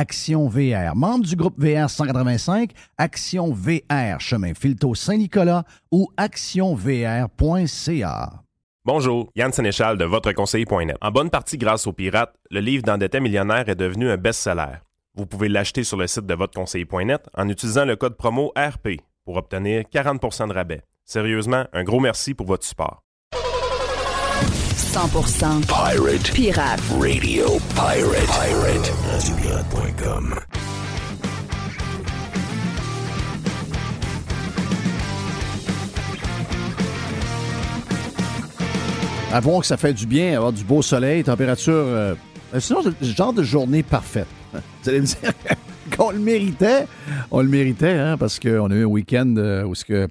Action VR, membre du groupe VR 185, Action VR, chemin Filto Saint-Nicolas ou actionvr.ca. Bonjour, Yann Sénéchal de votreconseiller.net. En bonne partie grâce aux pirates, le livre d'endetté millionnaire est devenu un best-seller. Vous pouvez l'acheter sur le site de votreconseiller.net en utilisant le code promo RP pour obtenir 40% de rabais. Sérieusement, un gros merci pour votre support. 100% Pirate. Pirate. Radio Pirate. Pirate. RadioPirate.com. Avouons que ça fait du bien, avoir du beau soleil, température. euh, sinon, c'est le genre de journée parfaite. Vous allez me dire qu'on le méritait. On le méritait, hein, parce qu'on a eu un week-end euh, où ce que.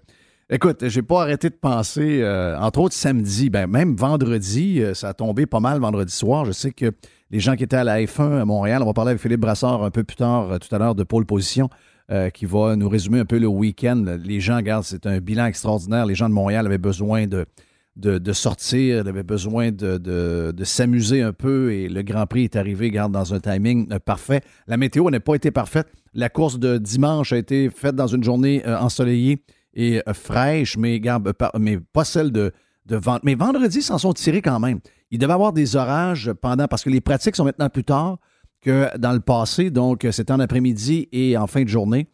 Écoute, j'ai pas arrêté de penser, euh, entre autres samedi, ben même vendredi, euh, ça a tombé pas mal vendredi soir. Je sais que les gens qui étaient à la F1 à Montréal, on va parler avec Philippe Brassard un peu plus tard, euh, tout à l'heure, de pôle position, qui va nous résumer un peu le week-end. Les gens, regardent, c'est un bilan extraordinaire. Les gens de Montréal avaient besoin de, de, sortir, avaient besoin de, de, de s'amuser un peu et le Grand Prix est arrivé, garde, dans un timing parfait. La météo n'a pas été parfaite. La course de dimanche a été faite dans une journée ensoleillée et euh, fraîche, euh, mais pas celle de, de. Mais vendredi, s'en sont tirés quand même. Il devait y avoir des orages pendant, parce que les pratiques sont maintenant plus tard que dans le passé, donc euh, c'était en après-midi et en fin de journée.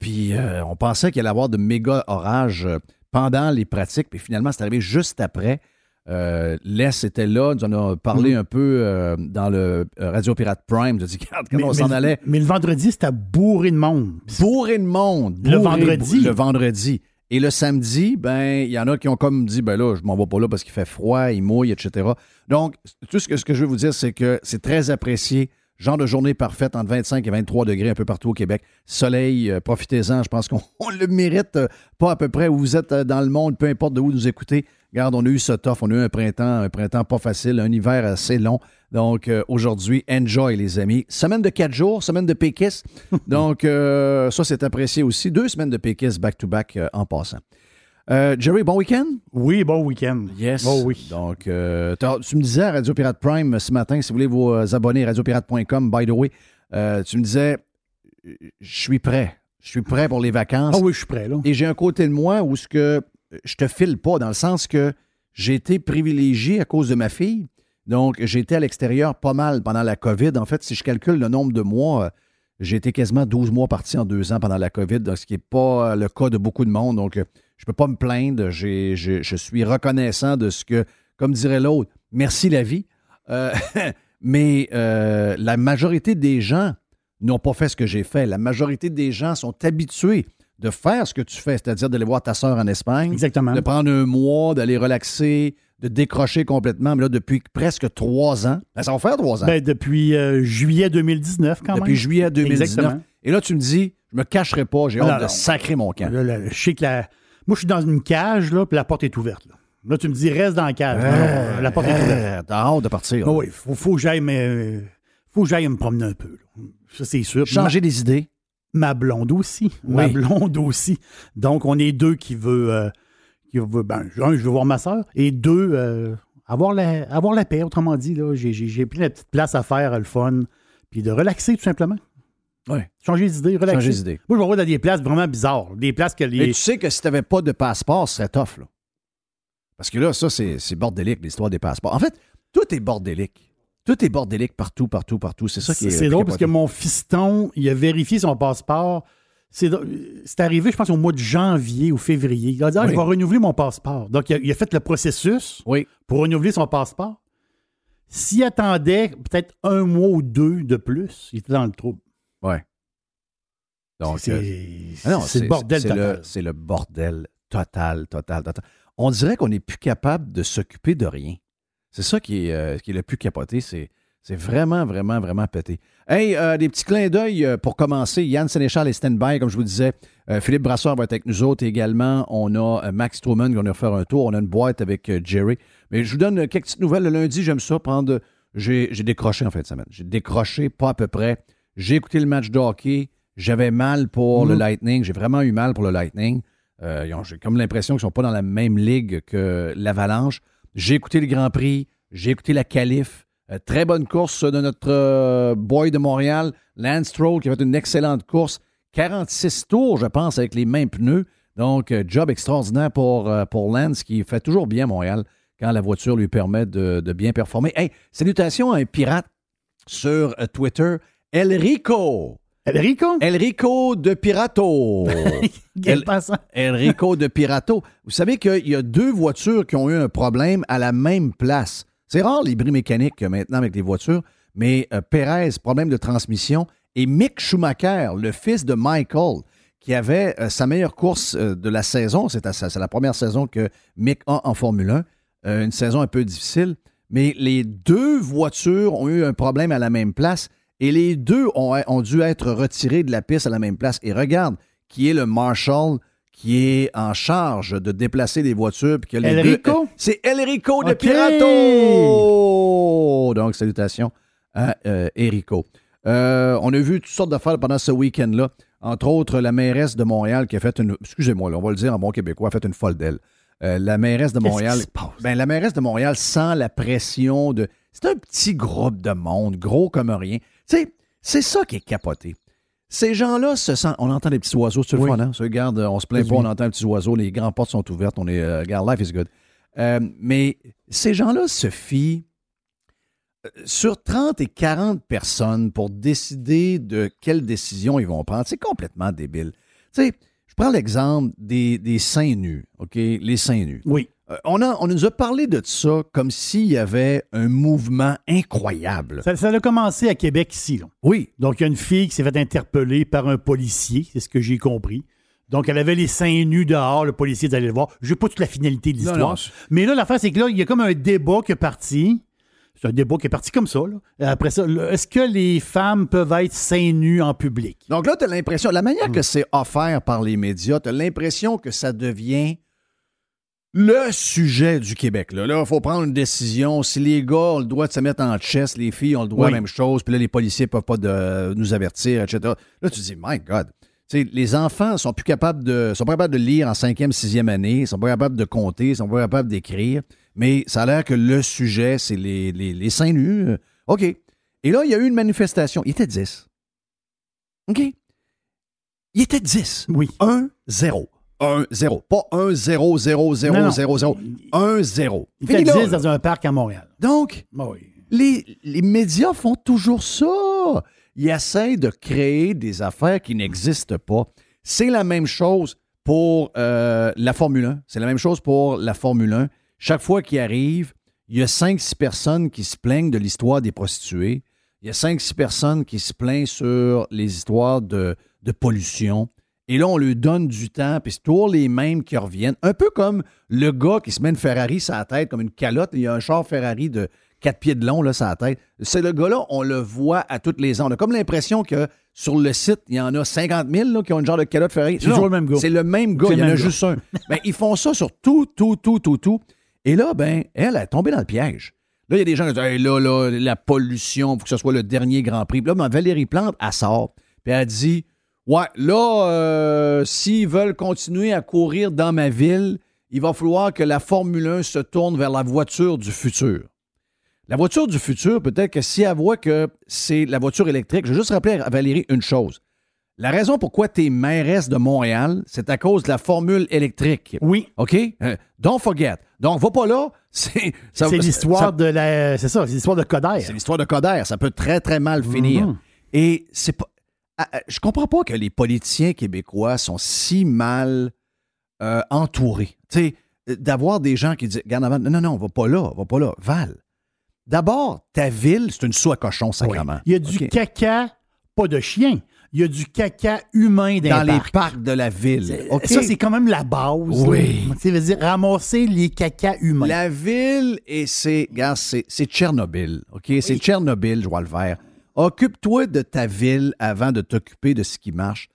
Puis on pensait qu'il allait y avoir de méga orages pendant les pratiques, puis finalement, c'est arrivé juste après. Euh, Les était là, nous en a parlé un peu euh, dans le euh, Radio Pirate Prime. Je quand Mais- on s'en allait. Mais le vendredi, c'était bourré de monde. Bourré de monde. Le vendredi. Le vendredi. Et le samedi, ben, il y en a qui ont comme dit, ben là, je m'en vais pas là parce qu'il fait froid, il mouille, etc. Donc, tout ce que, ce que je veux vous dire, c'est que c'est très apprécié. Genre de journée parfaite entre 25 et 23 degrés un peu partout au Québec. Soleil, euh, profitez-en. Je pense qu'on on le mérite euh, pas à peu près où vous êtes euh, dans le monde, peu importe de où vous écoutez. Regarde, on a eu ce tough, on a eu un printemps, un printemps pas facile, un hiver assez long. Donc, euh, aujourd'hui, enjoy, les amis. Semaine de quatre jours, semaine de péquistes. Donc, euh, ça, c'est apprécié aussi. Deux semaines de péquistes back-to-back euh, en passant. Jerry, bon week-end? Oui, bon week-end. Yes. Oh oui. Donc, euh, tu me disais à Radio Pirate Prime ce matin, si vous voulez vous abonner, radiopirate.com, by the way, tu me disais, je suis prêt. Je suis prêt pour les vacances. Ah oui, je suis prêt, là. Et j'ai un côté de moi où ce que je te file pas, dans le sens que j'ai été privilégié à cause de ma fille. Donc, été à l'extérieur pas mal pendant la COVID. En fait, si je calcule le nombre de mois, euh, j'ai été quasiment 12 mois parti en deux ans pendant la COVID, ce qui n'est pas euh, le cas de beaucoup de monde. Donc, euh, je ne peux pas me plaindre. Je suis reconnaissant de ce que, comme dirait l'autre, merci la vie. Mais la majorité des gens n'ont pas fait ce que j'ai fait. La majorité des gens sont habitués de faire ce que tu fais, c'est-à-dire d'aller voir ta sœur en Espagne, Exactement. de prendre un mois, d'aller relaxer, de décrocher complètement. Mais là, depuis presque trois ans, ben, ça va faire trois ans. Ben, depuis euh, juillet 2019, quand depuis même. juillet 2019. Exactement. Et là, tu me dis, je me cacherai pas, j'ai hâte de sacrer mon camp. Là, là, je sais que la... Moi, je suis dans une cage, là, puis la porte est ouverte. Là, Là, tu me dis, reste dans la cage. Non, la porte est ouverte. Euh, T'as hâte de partir. Ah oui, faut, faut que j'aille mais, faut que j'aille me promener un peu. là. Ça, c'est sûr. Changer des idées. Ma, blonde aussi. Ma Oui. blonde aussi. Donc, on est deux qui veut... euh, qui veut ben, un, je veux voir ma soeur. Et deux, euh, avoir, la, avoir la paix, autrement dit. J'ai, pris la petite place à faire, le fun. puis de relaxer tout simplement. Ouais. Changer d'idée, relaxer. Changer d'idée. Moi, je me vois dans des places vraiment bizarres. Des places que les. tu sais que si tu n'avais pas de passeport, ce serait tough, là. Parce que là, ça, c'est c'est bordélique, l'histoire des passeports. En fait, tout est bordélique. Tout est bordélique partout, partout, partout. C'est ça qui est. C'est drôle parce que mon fiston, il a vérifié son passeport. C'est arrivé, je pense, au mois de janvier ou février. Il a dit ah, Oui. Je vais renouveler mon passeport. Donc, il a, il a fait le processus Oui. pour renouveler son passeport. S'il attendait peut-être un mois ou deux de plus, il était dans le trouble. Ouais. Donc, c'est euh, ah le bordel total. C'est le bordel total, total, total. On dirait qu'on n'est plus capable de s'occuper de rien. C'est ça qui est, euh, qui est le plus capoté. C'est c'est vraiment, vraiment, vraiment pété. Hey, euh, des petits clins d'œil euh, pour commencer. Yann Sénéchal est stand-by, comme je vous disais. Euh, Philippe Brassard va être avec nous autres également. On a Max Truman qui va nous faire un tour. On a une boîte avec Jerry. Mais je vous donne quelques petites nouvelles. Le lundi, j'aime ça prendre. J'ai décroché en fin de semaine. J'ai décroché, pas à peu près. J'ai écouté le match de hockey. J'avais mal pour le Lightning. J'ai vraiment eu mal pour le Lightning. J'ai comme l'impression qu'ils ne sont pas dans la même ligue que l'Avalanche. J'ai écouté le Grand Prix. J'ai écouté la qualif. Euh, très bonne course de notre euh, boy de Montréal, Lance Stroll, qui a fait une excellente course. 46 tours, je pense, avec les mêmes pneus. Donc, euh, job extraordinaire pour, euh, pour Lance, qui fait toujours bien Montréal quand la voiture lui permet de, de bien performer. Hey, salutations à un pirate sur euh, Twitter, Elrico. Enrico? Elrico de Pirato. Quel El- passant. Enrico de Pirato. Vous savez qu'il y a deux voitures qui ont eu un problème à la même place. C'est rare les bris mécaniques euh, maintenant avec les voitures, mais euh, Perez, problème de transmission, et Mick Schumacher, le fils de Michael, qui avait euh, sa meilleure course euh, de la saison. C'est la première saison que Mick a en Formule 1. Euh, une saison un peu difficile. Mais les deux voitures ont eu un problème à la même place et les deux ont, ont dû être retirés de la piste à la même place. Et regarde, qui est le Marshall qui est en charge de déplacer les voitures. puis que les Elrico? euh, C'est Elrico de. Pirato! Donc, salutations à euh, Enrico. Euh, on a vu toutes sortes d'affaires pendant ce week-end-là. Entre autres, la mairesse de Montréal qui a fait une. Excusez-moi, là, on va le dire en bon québécois, a fait une folle d'elle. Euh, la mairesse de Qu'est-ce Montréal. qui se passe? Ben, la mairesse de Montréal sent la pression de. C'est un petit groupe de monde, gros comme rien. Sais, c'est ça qui est capoté. Ces gens-là se sentent. On entend des petits oiseaux, c'est le Oui. fun, hein? Regarde, on se plaint pas, Oui. on entend les petits oiseaux, les grandes portes sont ouvertes, on est. euh, regarde, life is good. Euh, mais ces gens-là se fient euh, sur 30 et 40 personnes pour décider de quelle décision ils vont prendre. C'est complètement débile. Tu sais, je prends l'exemple des, des seins nus, OK? Les seins nus. Oui. Euh, on, a, on nous a parlé de ça comme s'il y avait un mouvement incroyable. Ça, ça a commencé à Québec ici. là. Oui, Donc, il y a une fille qui s'est fait interpeller par un policier, c'est ce que j'ai compris. Donc, elle avait les seins nus dehors, le policier est allé le voir. Je n'ai pas toute la finalité de l'histoire. Mais là, l'affaire, c'est que là, il y a comme un débat qui est parti. C'est un débat qui est parti comme ça. là. Après ça, est-ce que les femmes peuvent être seins nus en public? Donc là, tu as l'impression, la manière Hmm. que c'est offert par les médias, tu as l'impression que ça devient le sujet du Québec. Là, il faut prendre une décision. Si les gars ont le droit de se mettre en chest, les filles ont le droit à la même chose, puis là, les policiers peuvent pas de, nous avertir, etc. Là, tu te dis, my God. Les enfants sont plus capables de sont pas capables de lire en cinquième, sixième année, sont pas capables de compter, sont pas capables d'écrire, mais ça a l'air que le sujet, c'est les, les, les seins nus. OK. Et là, il y a eu une manifestation. Il était 10. OK? Il était 10. Oui. 1-0. 1-0. Pas 1-0-0-0-0-0. Non, non. 1-0. Il Fini fait là, 10 là. dans un parc à Montréal. Donc, Ah oui. les, les médias font toujours ça. Ils essaient de créer des affaires qui n'existent pas. C'est la même chose pour euh, la Formule 1. C'est la même chose pour la Formule 1. Chaque fois qu'il arrive, il y a 5-6 personnes qui se plaignent de l'histoire des prostituées. Il y a 5-6 personnes qui se plaignent sur les histoires de, de pollution. Et là, on lui donne du temps, puis c'est toujours les mêmes qui reviennent. Un peu comme le gars qui se met une Ferrari sur la tête, comme une calotte. Il y a un char Ferrari de 4 pieds de long, là, sur la tête. C'est le gars-là, on le voit à toutes les ans. On a comme l'impression que sur le site, il y en a 50 000 là, qui ont une genre de calotte Ferrari. C'est toujours le même gars. C'est le même gars. Il y en a gars. juste un. Ben, ils font ça sur tout, tout, tout, tout, tout. Et là, ben, elle est tombée dans le piège. Là, il y a des gens qui disent Hey, là, là, la pollution, il faut que ce soit le dernier Grand Prix. Puis là, ben, Valérie Plante, elle sort. Puis elle dit Ouais, là, euh, s'ils veulent continuer à courir dans ma ville, il va falloir que la Formule 1 se tourne vers la voiture du futur. La voiture du futur, peut-être que si elle voit que c'est la voiture électrique, je vais juste rappeler à Valérie une chose. La raison pourquoi tu es mairesse de Montréal, c'est à cause de la formule électrique. Oui. OK? Euh, don't forget. Donc, va pas là. C'est ça- C'est ça- l'histoire de la. C'est ça, c'est l'histoire de Coder. c'est l'histoire de Coder. Ça peut très, très mal finir. Mhm. Et c'est pas. Ah, ah, Je comprends pas que les politiciens québécois sont si mal euh, entourés. Tu sais, euh, d'avoir des gens qui disent Regarde, avant, non, non, non, va pas là, va pas là. Val. D'abord, ta ville, c'est une soie cochon, Oui. sacrément. Il y a du caca, pas de chien. Il y a du caca humain dans, Dans les parcs. parcs de la ville. Ça, c'est quand même la base. Oui. Tu veut dire ramasser les caca humains. La ville, et c'est, regarde, c'est, Tchernobyl, OK? C'est Tchernobyl, je vois le vert. Occupe-toi de ta ville avant de t'occuper de ce qui marche.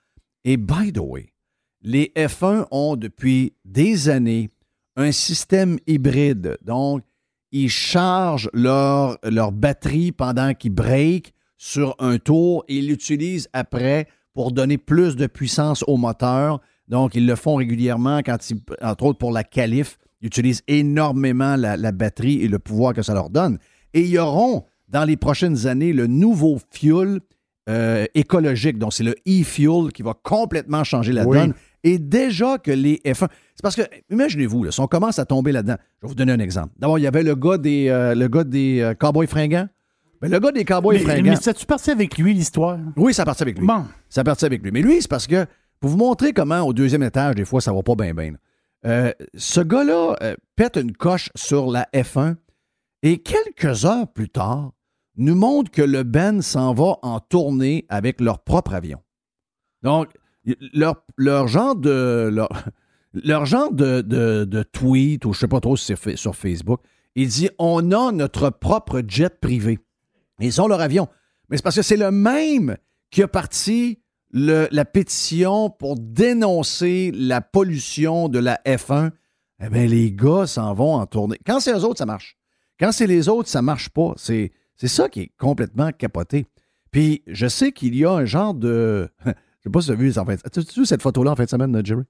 Et by the way, les F1 ont depuis des années un système hybride. Donc, ils chargent leur, batterie pendant qu'ils break sur un tour et ils l'utilisent après pour donner plus de puissance au moteur. Donc, ils le font régulièrement quand entre autres pour la qualif, ils utilisent énormément la, la batterie et le pouvoir que ça leur donne. Et ils auront dans les prochaines années le nouveau fuel euh, écologique. Donc, c'est le e-fuel qui va complètement changer la Oui. donne. Et déjà que les F1. C'est parce que, imaginez-vous, si on commence à tomber là-dedans, je vais vous donner un exemple. D'abord, il y avait le gars des, euh, le gars des euh, Cowboys fringants. Ben, le gars des Cowboys mais, fringants. mais ça-tu parti avec lui, l'histoire? Oui, ça partit avec lui. Bon. Ça partit avec lui. Mais lui, c'est parce que, pour vous montrer comment, au deuxième étage, des fois, ça va pas bien, bien. euh, ce gars-là pète une coche sur la F1 et quelques heures plus tard, nous montre que le Ben s'en va en tournée avec leur propre avion. Donc, leur, leur genre de. Leur, genre de, tweet, ou je sais pas trop si c'est sur Facebook, il dit On a notre propre jet privé. Ils ont leur avion. Mais c'est parce que c'est le même qui a parti la pétition pour dénoncer la pollution de la F1. Eh bien, les gars s'en vont en tournée. Quand c'est eux autres, ça marche. Quand c'est les autres, ça marche pas. C'est, c'est ça qui est complètement capoté. Puis, je sais qu'il y a un genre de. Je sais pas si tu as vu, en fait. Tu as vu cette photo-là en fin de semaine, Jerry?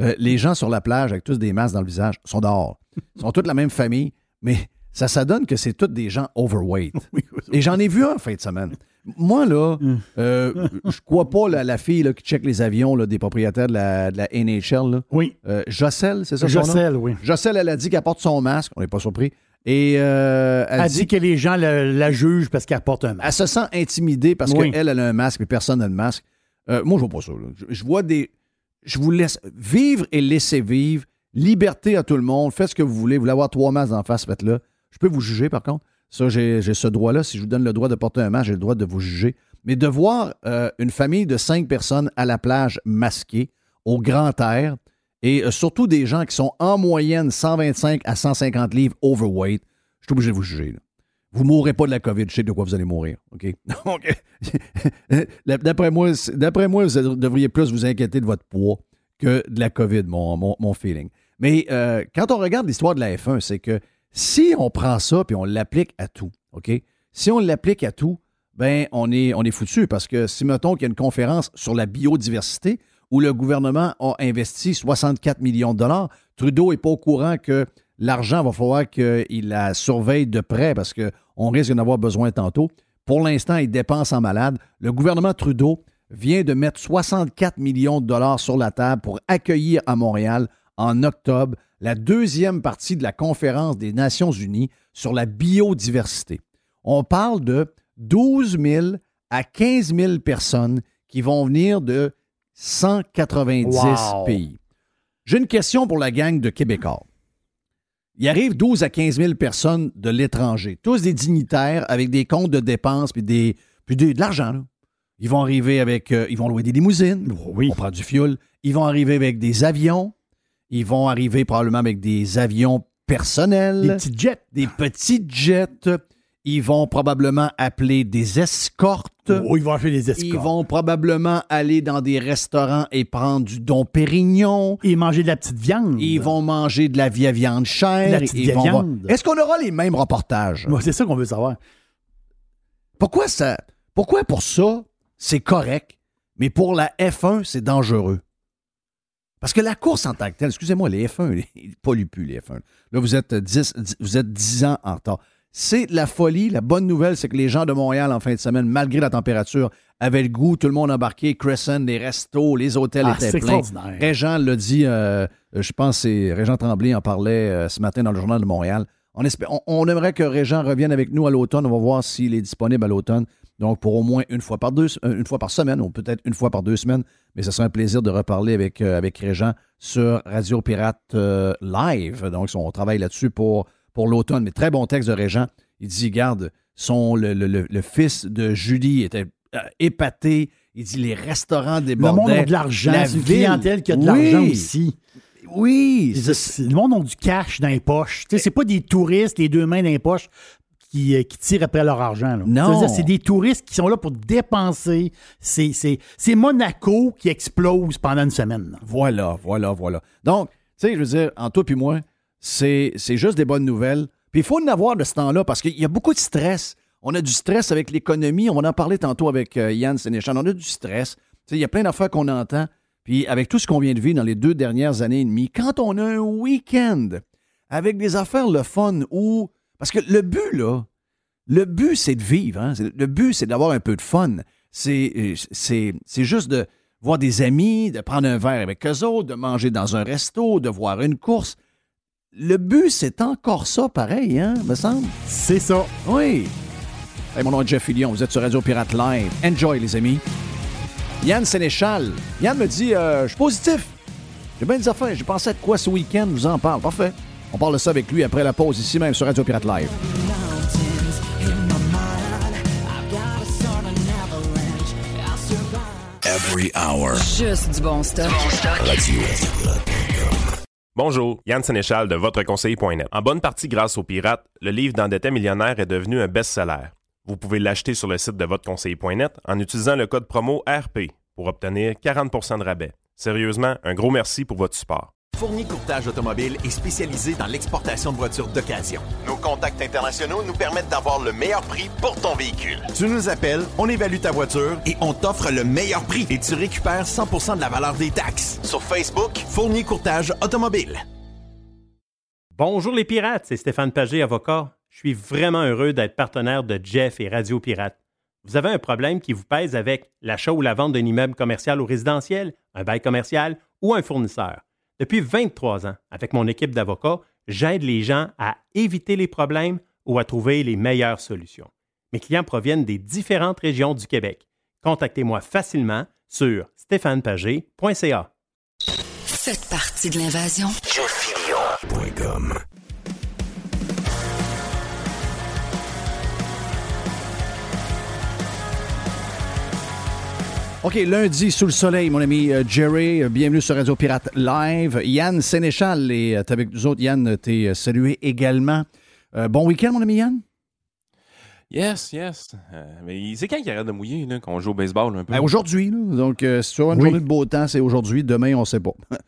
Euh, les gens sur la plage avec tous des masques dans le visage sont dehors. Ils sont toutes la même famille, mais ça, ça donne que c'est tous des gens overweight. Et j'en ai vu un en fin de semaine. Moi, là, euh, je crois pas la, la fille là, qui check les avions là, des propriétaires de la, de la NHL. Là. Oui. Euh, Jossel, c'est ça son nom? Jossel, oui. Jossel, elle a dit qu'elle porte son masque. On n'est pas surpris. Et euh, elle, Elle dit dit que les gens la, la jugent parce qu'elle porte un masque. elle se sent intimidée parce Oui. qu'elle, elle a un masque et personne n'a de masque. Euh, moi, je vois pas ça. Je, je vois des. Je vous laisse vivre et laisser vivre. Liberté à tout le monde. Faites ce que vous voulez. Vous voulez avoir trois masques en face, faites-le. Je peux vous juger, par contre. Ça, j'ai j'ai ce droit-là. Si je vous donne le droit de porter un masque, j'ai le droit de vous juger. Mais de voir euh, une famille de cinq personnes à la plage masquée, au grand air, et euh, surtout des gens qui sont en moyenne 125 à 150 livres overweight, je suis obligé de vous juger. Vous ne mourrez pas de la COVID, je sais de quoi vous allez mourir. OK? Donc, d'après moi, d'après moi, vous devriez plus vous inquiéter de votre poids que de la COVID, mon, mon, mon feeling. Mais euh, quand on regarde l'histoire de la F1, c'est que si on prend ça puis on l'applique à tout, OK? Si on l'applique à tout, ben on est, on est foutu parce que si, mettons qu'il y a une conférence sur la biodiversité où le gouvernement a investi 64 millions de dollars, Trudeau n'est pas au courant que l'argent va falloir qu'il la surveille de près parce qu'on risque d'en avoir besoin tantôt. Pour l'instant, il dépense en malade. Le gouvernement Trudeau vient de mettre 64 millions de dollars sur la table pour accueillir à Montréal en octobre la deuxième partie de la conférence des Nations Unies sur la biodiversité. On parle de 12 000 à 15 000 personnes qui vont venir de 190 Wow. pays. J'ai une question pour la gang de Québécois. Il arrive 12 à 15 000 personnes de l'étranger, tous des dignitaires avec des comptes de dépenses puis, des, puis des- de l'argent. là. Ils vont arriver avec, euh, ils vont louer des limousines, Oui. on prend du fioul. Ils vont arriver avec des avions. Ils vont arriver probablement avec des avions personnels Des petits jets. des petits jets. Ils vont probablement appeler des escortes. Oh, ils vont acheter des escortes. Ils vont probablement aller dans des restaurants et prendre du Don Pérignon. Et manger de la petite viande. Ils vont manger de la vieille viande chère. La petite vont viande. Est-ce qu'on aura les mêmes reportages? C'est ça qu'on veut savoir. Pourquoi ça? Pourquoi pour ça, c'est correct, mais pour la F1, c'est dangereux? Parce que la course en tant que telle, excusez-moi, les F1, ils polluent plus, les F1. Là, vous êtes 10, vous êtes 10 ans en retard. C'est la folie. La bonne nouvelle, c'est que les gens de Montréal, en fin de semaine, malgré la température, avaient le goût. Tout le monde embarqué. Crescent, les restos, les hôtels Ah, étaient c'est pleins. extraordinaire. Régent l'a dit, euh, je pense que c'est Régent Tremblay en parlait euh, ce matin dans le Journal de Montréal. On, espère- on- on aimerait que Régent revienne avec nous à l'automne. On va voir s'il est disponible à l'automne. Donc, pour au moins une fois par deux, euh, une fois par semaine, ou peut-être une fois par deux semaines. Mais ce serait un plaisir de reparler avec, euh, avec Régent sur Radio Pirate euh, Live. Donc, on travaille là-dessus pour, pour l'automne. Mais très bon texte de Régent. Il dit, garde, son, le, le- le- le fils de Julie était euh, épaté. Il dit, les restaurants Le débordaient. monde a de l'argent. La ville. clientèle qui a de Oui. l'argent aussi. Oui, Le monde a du cash dans les poches. C'est pas des touristes, les deux mains dans les poches, qui, euh, qui tirent après leur argent. là. Non. C'est des touristes qui sont là pour dépenser. C'est- Monaco qui explose pendant une semaine. là. Voilà, voilà, voilà. Donc, tu sais, je veux dire, en toi puis moi, c'est juste des bonnes nouvelles. Puis il faut en avoir de ce temps-là parce qu'il y a beaucoup de stress. On a du stress avec l'économie. On en parlait tantôt avec euh, Yann Sénéchal. On a du stress. Il y a plein d'affaires qu'on entend. Puis avec tout ce qu'on vient de vivre dans les deux dernières années et demie, quand on a un week-end avec des affaires le fun ou... Parce que le but, là, le but, c'est de vivre. hein. Le but, c'est d'avoir un peu de fun. C'est euh, c'est juste de voir des amis, de prendre un verre avec eux autres, de manger dans un resto, de voir une course. Le but, c'est encore ça, pareil, hein, me semble. C'est ça. Oui. Hey, mon nom est Jeff Fillion, vous êtes sur Radio Pirate Live. Enjoy, les amis. Yann Sénéchal. Yann me dit, euh, je suis positif. J'ai bien des affaires. J'ai pensé à quoi ce week-end, je vous en parle. Parfait. On parle de ça avec lui après la pause, ici même sur Radio Pirate Live. Every hour. Juste du bon stock. Radio. Bonjour, Yann Sénéchal de votreconseiller.net. En bonne partie grâce aux pirates, le livre d'endetté millionnaire est devenu un best-seller. Vous pouvez l'acheter sur le site de votreconseiller.net en utilisant le code promo RP pour obtenir 40% de rabais. Sérieusement, un gros merci pour votre support. Fournier Courtage Automobile est spécialisé dans l'exportation de voitures d'occasion. Nos contacts internationaux nous permettent d'avoir le meilleur prix pour ton véhicule. Tu nous appelles, on évalue ta voiture et on t'offre le meilleur prix et tu récupères 100% de la valeur des taxes. Sur Facebook, Fournier Courtage Automobile. Bonjour les pirates, c'est Stéphane Pagé, avocat. Je suis vraiment heureux d'être partenaire de Jeff et Radio Pirate. Vous avez un problème qui vous pèse avec l'achat ou la vente d'un immeuble commercial ou résidentiel, un bail commercial ou un fournisseur. Depuis 23 ans, avec mon équipe d'avocats, j'aide les gens à éviter les problèmes ou à trouver les meilleures solutions. Mes clients proviennent des différentes régions du Québec. Contactez-moi facilement sur stéphanepagé.ca. Faites partie de l'invasion. OK, lundi, sous le soleil, mon ami euh, Jerry, euh, bienvenue sur Radio Pirate Live. Yann Sénéchal est avec nous autres. Yann, t'es euh, salué également. Euh, bon week-end, mon ami Yann? Yes, yes. Euh, mais c'est quand qu'il arrête de mouiller, là, qu'on joue au baseball un peu? Ben, aujourd'hui, là. donc euh, si tu as une Oui. journée de beau temps, c'est aujourd'hui. Demain, on sait pas.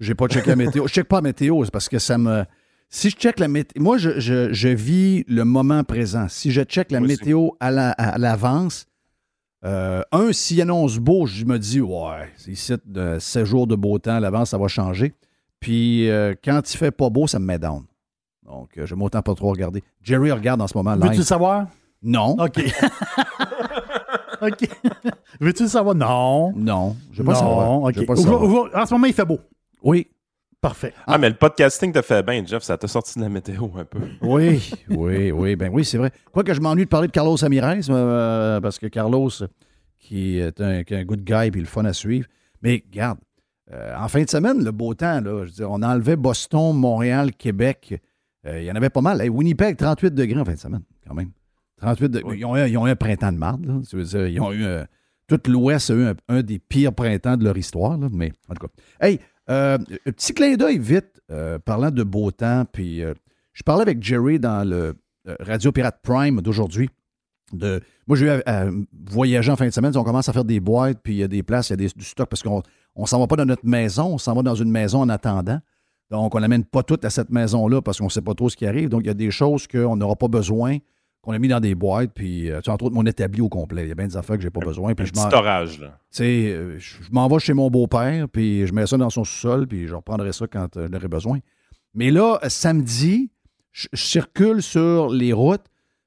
J'ai pas checké la météo. Je check pas la météo, c'est parce que ça me. Si je check la météo. Moi, je, je- je vis le moment présent. Si je check la Moi aussi. météo à la- à l'avance, euh, un, s'il annonce beau, je me dis, ouais, c'est ici de 7 jours de beau temps à l'avance, ça va changer. Puis euh, quand il fait pas beau, ça me met down. Donc, euh, je m'autant pas trop regarder. Jerry regarde en ce moment Veux-tu le savoir? Non. OK. OK. Veux-tu le savoir? Non. Non. Je veux pas non. savoir. Pas savoir. en ce moment, il fait beau. Oui. Parfait. Ah, mais le podcasting te fait bien, Jeff. Ça t'a sorti de la météo un peu. Oui, oui, oui, ben oui, c'est vrai. Quoique je m'ennuie de parler de Carlos Ramirez, euh, parce que Carlos, qui est un, qui est un good guy puis le fun à suivre. Mais regarde, euh, en fin de semaine, le beau temps, là, je veux dire, on enlevait Boston, Montréal, Québec. Euh, il y en avait pas mal. Hey, Winnipeg, 38 degrés en fin de semaine, quand même. 38 degrés. Oui. Ils, ont eu, ils ont eu un printemps de marde. Là. Dire, ils ont eu tout l'Ouest a eu un, un des pires printemps de leur histoire. là, mais en tout cas. Hey, euh, un petit clin d'œil vite, euh, parlant de beau temps. Puis euh, je parlais avec Jerry dans le Radio Pirate Prime d'aujourd'hui. Moi, j'ai eu à voyager en fin de semaine. On commence à faire des boîtes, puis il y a des places, il y a des- du stock parce qu'on ne s'en va pas dans notre maison, on s'en va dans une maison en attendant. Donc, on n'amène pas tout à cette maison-là parce qu'on ne sait pas trop ce qui arrive. Donc, il y a des choses qu'on n'aura pas besoin, qu'on a mis dans des boîtes, puis, euh, entre autres, mon établi au complet. Il y a bien des affaires que j'ai pas besoin. Un Puis je petit là. euh, je je m'en vais chez mon beau-père, puis je mets ça dans son sous-sol, puis je reprendrai ça quand euh, j'en aurai besoin. Mais là, samedi, je, je circule sur les routes,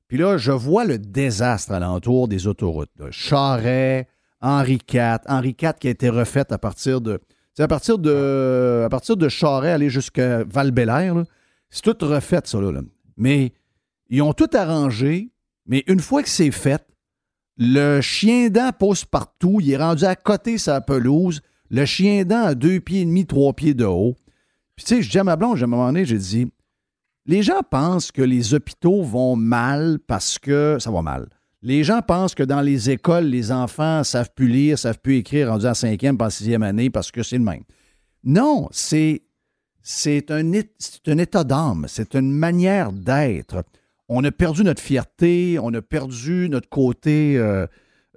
Puis là, je vois le désastre alentour des autoroutes. là. Charret, Henri IV. Henri IV qui a été refaite à partir de. C'est à partir de. À partir de Charret, aller jusqu'à val là. C'est tout refait, ça, là, là. Mais ils ont tout arrangé, mais une fois que c'est fait, le chien dent pousse partout. Il est rendu à côté sa pelouse. Le chien dent a deux pieds et demi, trois pieds de haut. Puis tu sais, je dis à ma blonde, à un moment donné, j'ai dit, les gens pensent que les hôpitaux vont mal parce que ça va mal. Les gens pensent que dans les écoles, les enfants savent plus lire, savent plus écrire, rendus en cinquième, en sixième année, parce que c'est le même. Non, c'est c'est un, c'est un état d'âme, c'est une manière d'être. On a perdu notre fierté, on a perdu notre côté, euh,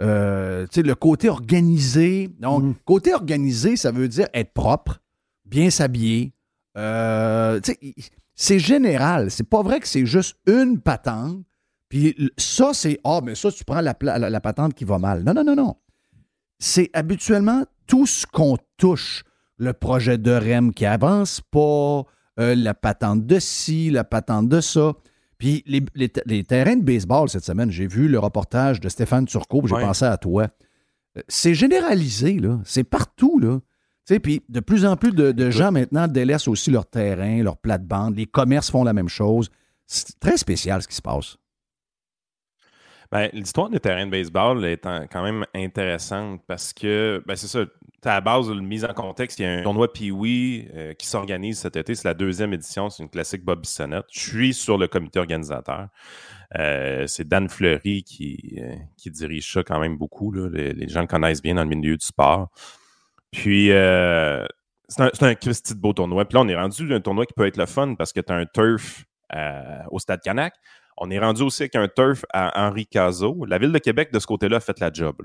euh, tu sais, le côté organisé. Donc, côté organisé, ça veut dire être propre, bien s'habiller. Euh, tu sais, i- c'est général. C'est pas vrai que c'est juste une patente. Puis ça, c'est Ah, mais ça, tu prends la, pla- la- la patente qui va mal. Non, non, non, non. C'est habituellement tout ce qu'on touche. Le projet de REM qui avance pas, la patente de ci, la patente de ça. Puis les, les- les terrains de baseball cette semaine, j'ai vu le reportage de Stéphane Turcot, puis j'ai pensé à toi. Euh, C'est généralisé, là. C'est partout, là. Tu sais, puis de plus en plus de, de gens maintenant délaissent aussi leur terrain, leur plate-bande. Les commerces font la même chose. C'est très spécial ce qui se passe. Ben, L'histoire des terrains de baseball est quand même intéressante parce que, ben, c'est ça, à la base, une mise en contexte, il y a un tournoi Pee-Wee euh, qui s'organise cet été. C'est la deuxième édition, c'est une classique Bob Bissonnette. Je suis sur le comité organisateur. Euh, c'est Dan Fleury qui, euh, qui dirige ça quand même beaucoup. Les, gens le connaissent bien dans le milieu du sport. Puis, c'est un, un Christy de beau tournoi. Puis là, on est rendu à un tournoi qui peut être le fun parce que tu as un turf au Stade Canac. On est rendu aussi avec un turf à Henri Cazot. La Ville de Québec, de ce côté-là, a fait la job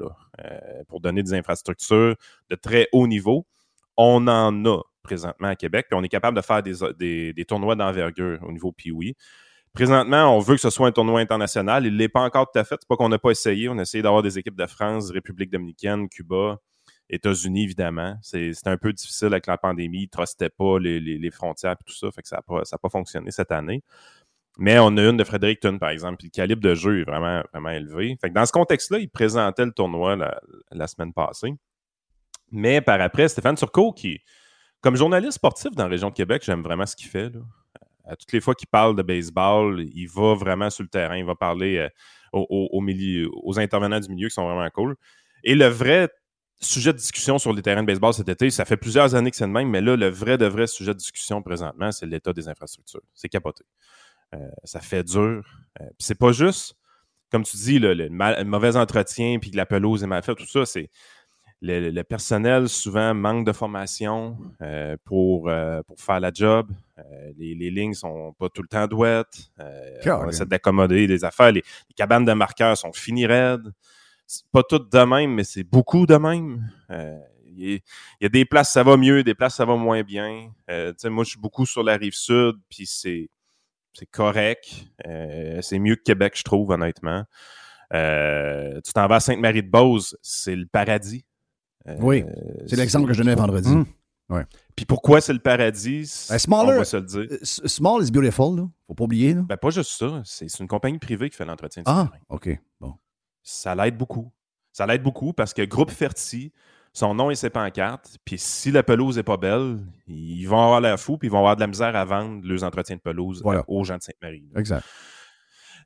euh, pour donner des infrastructures de très haut niveau. On en a présentement à Québec, puis on est capable de faire des, tournois d'envergure au niveau Pee-Wee. Présentement, on veut que ce soit un tournoi international. Il ne l'est pas encore tout à fait. C'est pas qu'on n'a pas essayé. On a essayé d'avoir des équipes de France, République dominicaine, Cuba, États-Unis, évidemment. C'est un peu difficile avec la pandémie. Ils ne trustaient pas les, frontières et tout ça. Que ça n'a pas, pas fonctionné cette année. Mais on a une de Fredericton, par exemple, puis le calibre de jeu est vraiment, vraiment élevé. Dans ce contexte-là, il présentait le tournoi la, semaine passée. Mais par après, Stéphane Turcot, qui, comme journaliste sportif dans la région de Québec, j'aime vraiment ce qu'il fait. À toutes les fois qu'il parle de baseball, il va vraiment sur le terrain, il va parler euh, aux intervenants du milieu qui sont vraiment cool. Et le vrai sujet de discussion sur les terrains de baseball cet été, ça fait plusieurs années que c'est le même, mais là, le vrai de vrai sujet de discussion présentement, c'est l'état des infrastructures. C'est capoté. Euh, ça fait dur. Euh, puis c'est pas juste, comme tu dis, le, le mal- le mauvais entretien, puis que la pelouse est mal faite, tout ça, c'est le, personnel souvent manque de formation euh, pour, euh, pour faire la job. Euh, les, les lignes sont pas tout le temps douettes. On essaie d'accommoder des affaires. Les, les cabanes de marqueurs sont finies raides. C'est pas toutes de même, mais c'est beaucoup de même. Il y, a- des places, ça va mieux, des places, ça va moins bien. Moi, je suis beaucoup sur la rive sud, puis c'est c'est correct. Euh, c'est mieux que Québec, je trouve, honnêtement. Euh, tu t'en vas à Sainte-Marie-de-Beauce, c'est le paradis. Euh, Oui, C'est l'exemple que je donnais vendredi. Hum. Puis pourquoi c'est le paradis? Ben, smaller. On va se le dire. Small is beautiful, là. Faut pas oublier, là. Ben, pas juste ça. C'est une compagnie privée qui fait l'entretien Ah, terrain. OK. Bon. Ça l'aide beaucoup. Ça l'aide beaucoup parce que Groupe Ferti, son nom et ses pancartes, puis si la pelouse est pas belle, ils vont avoir l'air fou, puis ils vont avoir de la misère à vendre leurs entretiens de pelouse Voilà. aux gens de Sainte-Marie. Exact.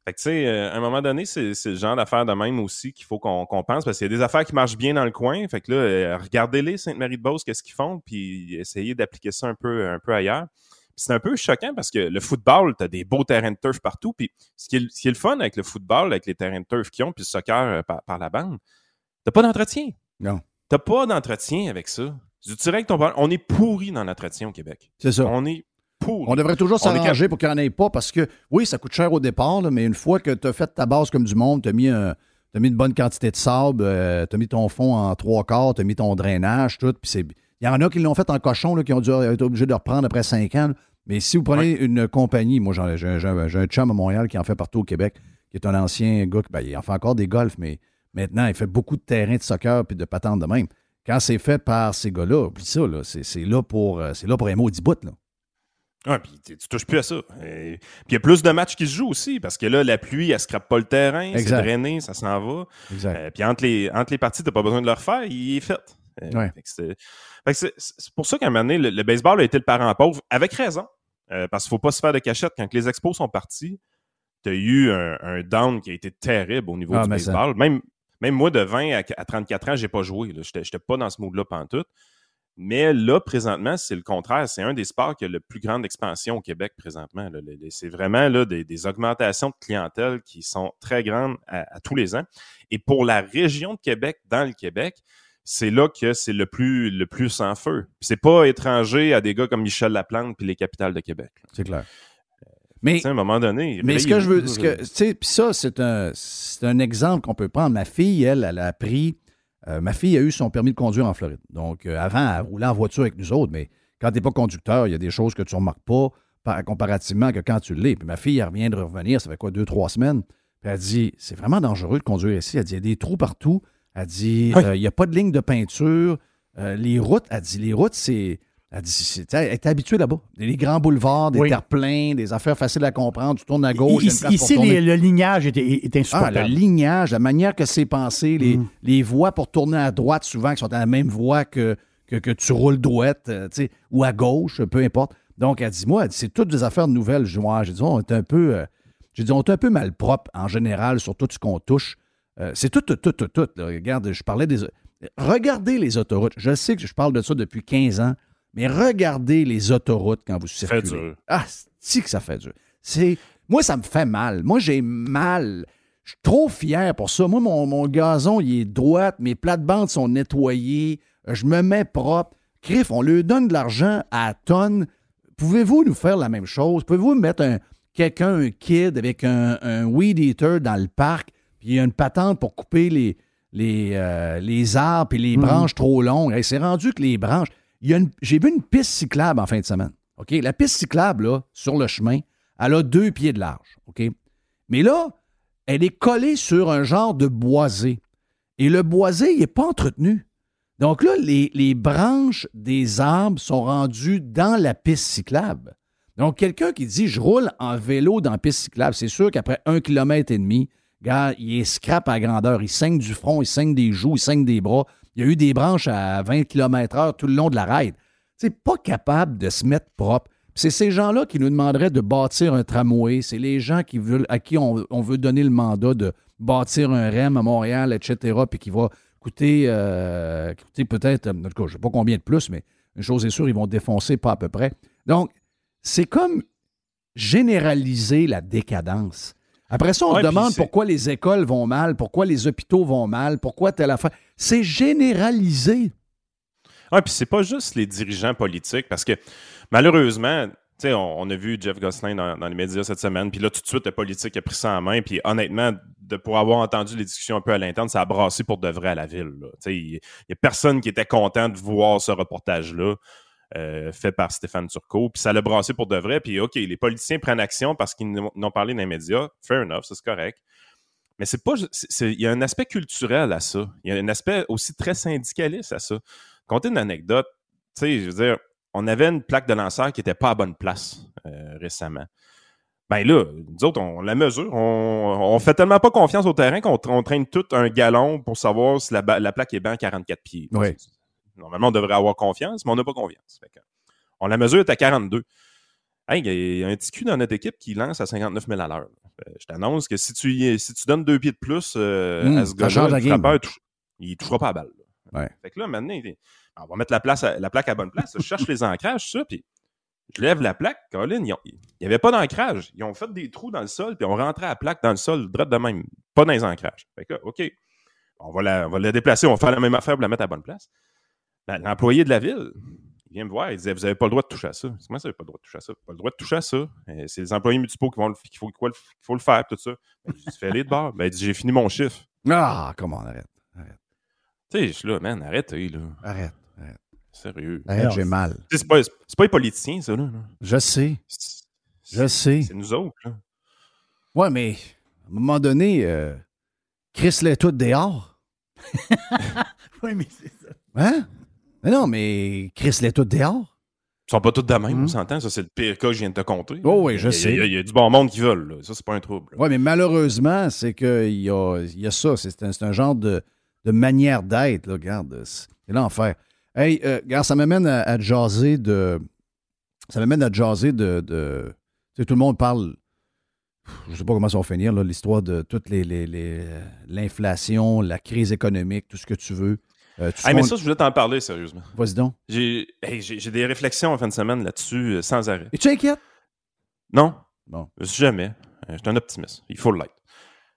Fait que, tu sais, euh, à un moment donné, c'est le genre d'affaires de même aussi qu'il faut qu'on pense, parce qu'il y a des affaires qui marchent bien dans le coin. Fait que là, euh, regardez-les, Sainte-Marie-de-Beauce, qu'est-ce qu'ils font, puis essayez d'appliquer ça un peu, un peu ailleurs. C'est un peu choquant parce que le football, tu as des beaux terrains de turf partout. Puis ce qui, est, ce qui est le fun avec le football, avec les terrains de turf qu'ils ont, puis le soccer euh, par, par la bande, t'as pas d'entretien. Non. T'as pas d'entretien avec ça. Je dirais que ton on est pourri dans l'entretien au Québec. C'est ça. On est pourri. On devrait toujours On est s'arranger pour qu'il n'y en ait pas parce que, oui, ça coûte cher au départ, là, mais une fois que tu as fait ta base comme du monde, tu as mis, un- t'as mis une bonne quantité de sable, tu as mis ton fond en trois quarts, tu as mis ton drainage, tout. Puis c'est. Il y en a qui l'ont fait en cochon, là, qui ont dû être obligés de reprendre après cinq ans. là. Mais si vous prenez une compagnie, moi j'ai un, un- chum à Montréal qui en fait partout au Québec, qui est un ancien gars, qui- ben, il en fait encore des golfs, mais maintenant il fait beaucoup de terrains de soccer puis de patentes de même. Quand c'est fait par ces gars-là, oublie ça, là, c'est, c'est là pour euh, c'est là pour un maudit bout. Là. Ouais, puis tu tu touches plus à ça. Puis il y a plus de matchs qui se jouent aussi, parce que là, la pluie, elle scrape pas le terrain, c'est Exact. drainé, ça s'en va. Exact. Euh, puis entre les, entre les parties, t'as pas besoin de le refaire, il est fait. Euh, Ouais. fait que c'est fait que c'est- c'est pour ça qu'à un moment donné, le, le baseball a été le parent pauvre, avec raison. Euh, parce qu'il faut pas se faire de cachette. Quand les expos sont partis, t'as eu un, un down qui a été terrible au niveau Ah, du ça- baseball. Même, même moi, de 20 à, à 34 ans, j'ai pas joué. J'étais j'étais pas dans ce mood-là pantoute. Mais là, présentement, c'est le contraire. C'est un des sports qui a le plus grande expansion au Québec présentement. C'est vraiment des, augmentations de clientèle qui sont très grandes à, tous les ans. Et pour la région de Québec, dans le Québec, c'est là que c'est le plus, le plus sans feu. C'est pas étranger à des gars comme Michel Laplante puis les capitales de Québec. C'est clair. Mais, à un moment donné. mais ce que je veux. Ce que, là. tu sais, puis ça, c'est un, un exemple qu'on peut prendre. Ma fille, elle, elle a appris. euh, ma fille a eu son permis de conduire en Floride. Donc, euh, avant, elle roulait en voiture avec nous autres, mais quand tu n'es pas conducteur, il y a des choses que tu ne remarques pas par- comparativement que quand tu l'es. Puis ma fille, elle vient de revenir, ça fait quoi, deux, trois semaines? Puis elle dit c'est vraiment dangereux de conduire ici. Elle dit il y a des trous partout. Elle dit Oui. euh, il n'y a pas de ligne de peinture. Les routes, elle dit les routes, c'est. Elle dit, elle est habituée là-bas. Les grands boulevards, des Oui. terre-pleins, des affaires faciles à comprendre. Tu tournes à gauche. Ici, ici, les- le lignage est, est- Ah, insupportable. le lignage, la manière que c'est pensé, les, Mm. les voies pour tourner à droite, souvent, qui sont à la même voie que, que, que tu roules droite, euh, ou à gauche, peu importe. Donc, elle dit, moi, c'est toutes des affaires nouvelles. J'ai dit, on est un peu, euh, j'ai dit, on est un peu malpropre en général sur tout ce qu'on touche. Euh, c'est tout, tout, tout, tout, tout. là. Regarde, je parlais des. Regardez les autoroutes. Je sais que je parle de ça depuis 15 ans, mais regardez les autoroutes quand vous Ça fait circulez. dur. Ah, c'est que ça fait dur. C'est, moi, ça me fait mal. Moi, j'ai mal. Je suis trop fier pour ça. Moi, mon, mon gazon, il est droit. Mes plates-bandes sont nettoyées. Je me mets propre. Criff, on lui donne de l'argent à tonnes. Pouvez-vous nous faire la même chose? Pouvez-vous mettre un, quelqu'un, un kid, avec un, un weed eater dans le parc, puis il y a une patente pour couper les, les, euh, les arbres et les branches trop longues? Hey, c'est rendu que les branches. J'ai vu une piste cyclable en fin de semaine. La piste cyclable, sur le chemin, elle a deux pieds de large. Mais là, elle est collée sur un genre de boisé. Et le boisé, il n'est pas entretenu. Donc là, les, les branches des arbres sont rendues dans la piste cyclable. Donc, quelqu'un qui dit je roule en vélo dans la piste cyclable, c'est sûr qu'après un kilomètre et demi, gars, il est scrap à grandeur. Il saigne du front, il saigne des joues, il saigne des bras. Il y a eu des branches à 20 km/h tout le long de la ride. C'est pas capable de se mettre propre. C'est ces gens-là qui nous demanderaient de bâtir un tramway. C'est les gens qui veulent, à qui on, on veut donner le mandat de bâtir un REM à Montréal, etc., puis qui va coûter, euh, coûter peut-être, en tout cas, je ne sais pas combien de plus, mais une chose est sûre, ils vont défoncer pas à peu près. Donc, c'est comme généraliser la décadence. Après ça, on se demande pourquoi les écoles vont mal, pourquoi les hôpitaux vont mal, pourquoi telle affaire. C'est généralisé. Oui, puis c'est pas juste les dirigeants politiques, parce que malheureusement, tu sais, on, on a vu Jeff Gosselin dans, dans les médias cette semaine, puis là, tout de suite, le politique a pris ça en main, puis honnêtement, de, pour avoir entendu les discussions un peu à l'interne, ça a brassé pour de vrai à la ville. là. Tu sais, Il n'y a personne qui était content de voir ce reportage-là. Euh, fait par Stéphane Turcot, puis ça l'a brassé pour de vrai, puis OK, les politiciens prennent action parce qu'ils n'ont parlé dans les fair enough, c'est correct. Mais c'est pas. Il y a un aspect culturel à ça. Il y a un aspect aussi très syndicaliste à ça. Compter une anecdote, tu sais, je veux dire, on avait une plaque de lanceur qui n'était pas à bonne place euh, récemment. Ben là, nous autres, on la mesure. On, fait tellement pas confiance au terrain qu'on on traîne tout un galon pour savoir si la, plaque est bien à 44 pieds. Normalement, on devrait avoir confiance, mais on n'a pas confiance. Fait que, on la mesure est à 42. Hey, il y a un petit cul dans notre équipe qui lance à 59 000 à l'heure. Euh, Je t'annonce que si tu, si tu donnes deux pieds de plus euh, Hmm, à ce ça gars-là, la touche- il touchera pas à balle. là. Ouais. Fait que là, maintenant, on va mettre la, place à- la plaque à bonne place. Je cherche les ancrages, ça, puis je lève la plaque. Colin, il n'y avait pas d'ancrage. Ils ont fait des trous dans le sol, puis on rentrait la plaque dans le sol, droite de même. Pas dans les ancrages. Fait que, OK, on va, la, on va la déplacer, on va faire la même affaire pour la mettre à bonne place. L'employé de la ville, il vient me voir, il disait Vous n'avez pas le droit de toucher à ça. Comment ça, vous n'avez pas le droit de toucher à ça? Pas le droit de toucher à ça. Euh, C'est les employés municipaux qui vont le, qu'il faut, qu'il faut le- qu'il faut le faire, tout ça. Ben, j'ai dit Fais-les de bord. Ben, il dit J'ai fini mon chiffre. Ah, comment, arrête. Tu sais, je suis là, man, arrêtez, là. Arrête. Sérieux. Arrête, j'ai mal. C'est pas, c'est pas les politiciens, ça, là. là. Je sais. C'est- Je sais. C'est nous autres, là. Ouais, mais à un moment donné, euh, Chris l'est tout dehors. Oui, mais c'est ça. Hein? Mais non, mais Chris l'est tout dehors. sont pas tous de même, Mhm. on s'entend. Ça, c'est le pire cas que je viens de te compter. Oh oui, je Il sais. Il y, a- il y a du bon monde qui veulent. là. Ça, c'est pas un trouble. Oui, mais malheureusement, c'est qu'il y a, y a ça. C'est un, un genre de, de manière d'être. Là, regarde, c'est l'enfer. Hey, euh, regarde, ça m'amène à, à jaser de. Ça m'amène à jaser de. de tu sais, tout le monde parle. Je sais pas comment ça va finir, là, l'histoire de toute les, les- les, euh, l'inflation, la crise économique, tout ce que tu veux. Euh, Hey, mais ça, je voulais t'en parler sérieusement. Vas-y donc. J'ai hey, des réflexions en fin de semaine là-dessus euh, sans arrêt. Es-tu inquiète? Non. Jamais. Euh, Je suis un optimiste. Il faut l'être.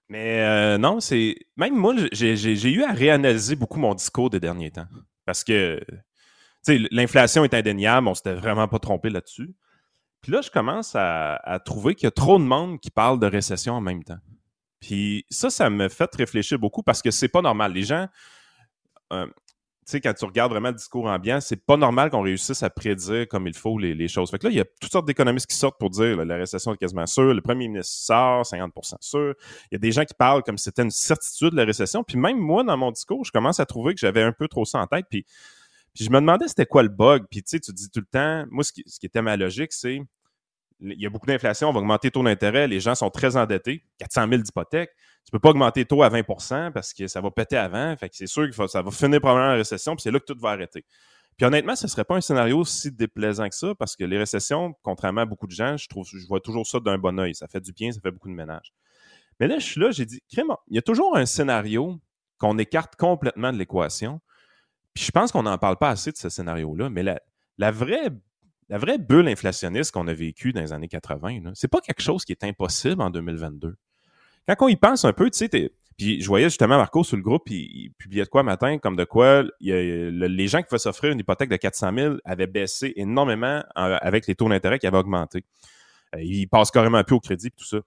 Mais euh, non, c'est. Même moi, j'ai eu à réanalyser beaucoup mon discours des derniers temps. Parce que, tu sais, l'inflation est indéniable, on s'était vraiment pas trompé là-dessus. Puis là, je commence à, à trouver qu'il y a trop de monde qui parle de récession en même temps. Puis ça, ça me fait réfléchir beaucoup parce que c'est pas normal. Les gens, tu sais, quand tu regardes vraiment le discours ambiant, c'est pas normal qu'on réussisse à prédire comme il faut les, choses. Fait que là, il y a toutes sortes d'économistes qui sortent pour dire la récession est quasiment sûre, le premier ministre sort, 50% sûr. Il y a des gens qui parlent comme si c'était une certitude la récession. Puis même moi, dans mon discours, je commence à trouver que j'avais un peu trop ça en tête. Puis, je me demandais c'était quoi le bug. Puis tu sais, tu dis tout le temps, moi, ce qui était ma logique, c'est il y a beaucoup d'inflation, on va augmenter les taux d'intérêt, les gens sont très endettés, 400 000 d'hypothèques. Tu peux pas augmenter les taux à 20 parce que ça va péter avant. Fait c'est sûr que ça va finir probablement la récession, puis c'est là que tout va arrêter. Puis honnêtement, ce serait pas un scénario si déplaisant que ça, parce que les récessions, contrairement à beaucoup de gens, je trouve, je vois toujours ça d'un bon oeil. Ça fait du bien, ça fait beaucoup de ménage. Mais là, je suis là, j'ai dit, crème, il y a toujours un scénario qu'on écarte complètement de l'équation. Puis je pense qu'on n'en parle pas assez de ce scénario-là, mais la vraie la vraie bulle inflationniste qu'on a vécue dans les années 80, là, c'est pas quelque chose qui est impossible en 2022. Quand on y pense un peu, tu sais, puis je voyais justement Marco sur le groupe, il, il publiait de quoi matin, comme de quoi il le- les gens qui pouvaient s'offrir une hypothèque de 400 000 avaient baissé énormément avec les taux d'intérêt qui avaient augmenté. Euh, ils passent carrément plus au crédit et tout ça.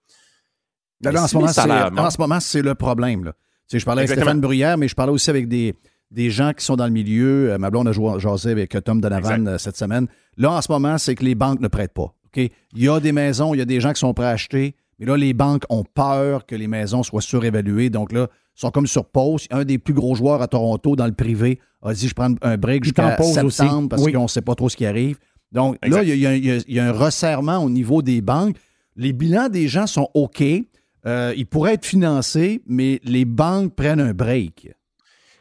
Là, en, ce moment, c'est, salaires en montent- ce moment, c'est le problème. Là. Tu sais, je parlais avec. Stéphane Bruyère, mais je parlais aussi avec des, des gens qui sont dans le milieu. Euh, ma blonde a joué, jasé avec euh, Tom Donovan Exact. euh, cette semaine. Là, en ce moment, c'est que les banques ne prêtent pas. Il y a des maisons, il y a des gens qui sont prêts à acheter, mais là, les banques ont peur que les maisons soient surévaluées. Donc là, ils sont comme sur pause. Un des plus gros joueurs à Toronto dans le privé a dit je prends un break jusqu'à septembre aussi. parce Oui. qu'on ne sait pas trop ce qui arrive. Donc Exact. là, il y, a- il y a- il y a- il y a un resserrement au niveau des banques. Les bilans des gens sont OK. Euh, ils pourraient être financés, mais les banques prennent un break.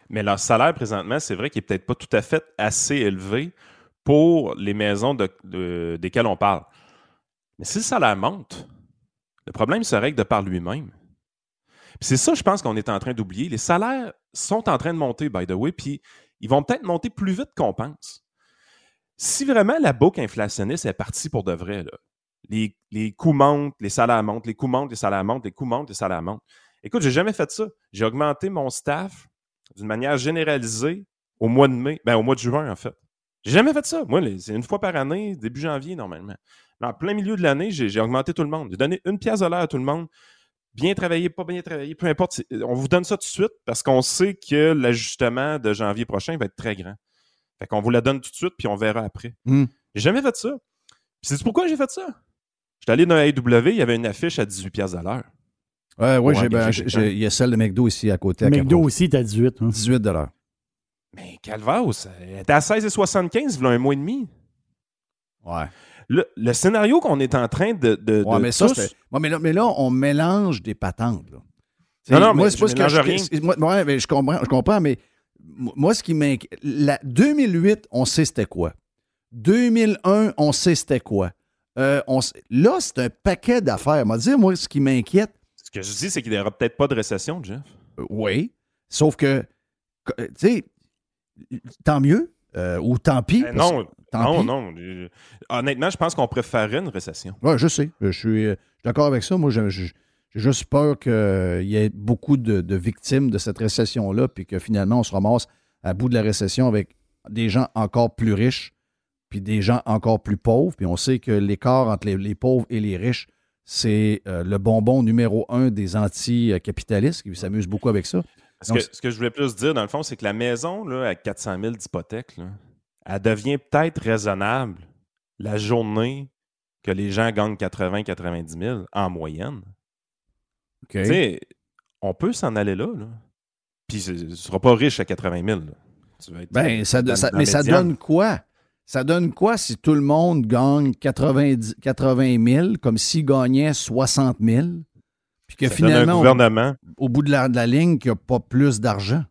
Mais leur salaire présentement, c'est vrai qu'il est peut-être pas tout à fait assez élevé pour les maisons de- de- desquelles on parle. Mais si le salaire monte, le problème se règle de par lui-même. C'est ça, je pense qu'on est en train d'oublier. Les salaires sont en train de monter, by the way, puis ils vont peut-être monter plus vite qu'on pense. Si vraiment la boucle inflationniste est partie pour de vrai, les, les coûts montent, les salaires montent, les coûts montent, les salaires montent, les coûts montent, les salaires montent. Écoute, j'ai jamais fait ça. J'ai augmenté mon staff d'une manière généralisée au mois de mai, ben au mois de juin, en fait. J'ai jamais fait ça. Moi, c'est une fois par année, début janvier, normalement. Mais en plein milieu de l'année, j'ai augmenté tout le monde. J'ai donné une pièce de l'heure à tout le monde. Bien travaillé, pas bien travaillé, peu importe. On vous donne ça tout de suite parce qu'on sait que l'ajustement de janvier prochain va être très grand. Fait qu'on vous la donne tout de suite, puis on verra après. Hmm. J'ai jamais fait ça. Puis c'est pourquoi j'ai fait ça? J'étais allé dans un AW, il y avait une affiche à 18 pièces de l'heure. Ouais, oui, ben, il y a celle de McDo ici à côté. à McDo aussi, t'as 18. hein. 18 Mais Calvados, elle était à 16,75 il y a un mois et demi. Ouais. Le, le scénario qu'on est en train de. de, Ouais, de mais ça, tous- ouais, mais, là, mais là, on mélange des patentes. là. Non, non, moi, mais c'est je pas ce que mélange je, rien. c'est- moi- ouais, mais je comprends, je comprends, mais moi, ce qui m'inquiète. la- 2008, on sait c'était quoi. 2001, on sait c'était quoi. Euh, on là, c'est un paquet d'affaires. Moi, dire, moi, ce qui m'inquiète, Ce que je dis, c'est qu'il n'y aura peut-être pas de récession, Jeff. euh, oui, sauf que, euh, tu sais, tant mieux, euh, ou tant pis. Parce- non, tant non, pis. non. Honnêtement, je pense qu'on préférerait une récession. Oui, je sais. Je suis, d'accord avec ça. Moi, j'ai juste peur qu'il y ait beaucoup de, de victimes de cette récession-là, puis que finalement, on se ramasse à bout de la récession avec des gens encore plus riches, puis des gens encore plus pauvres. Puis on sait que l'écart entre les, les pauvres et les riches, c'est euh, le bonbon numéro un des anti-capitalistes qui s'amusent beaucoup avec ça. Ce Donc, que, ce que je voulais plus dire, dans le fond, c'est que la maison, là, à 400 000 d'hypothèque, elle devient peut-être raisonnable la journée que les gens gagnent 80-90 000 en moyenne. OK. Tu sais, on peut s'en aller là. là. Puis tu ne seras pas riche à 80 000. là. Tu vas être Ben, ça, dans- ça- dans mais ça donne quoi? Ça donne quoi si tout le monde gagne 90, 80 000, comme s'il gagnait 60 000, puis que Ça donne un finalement, au, bout de la, de la ligne, qu'il n'y a pas plus d'argent?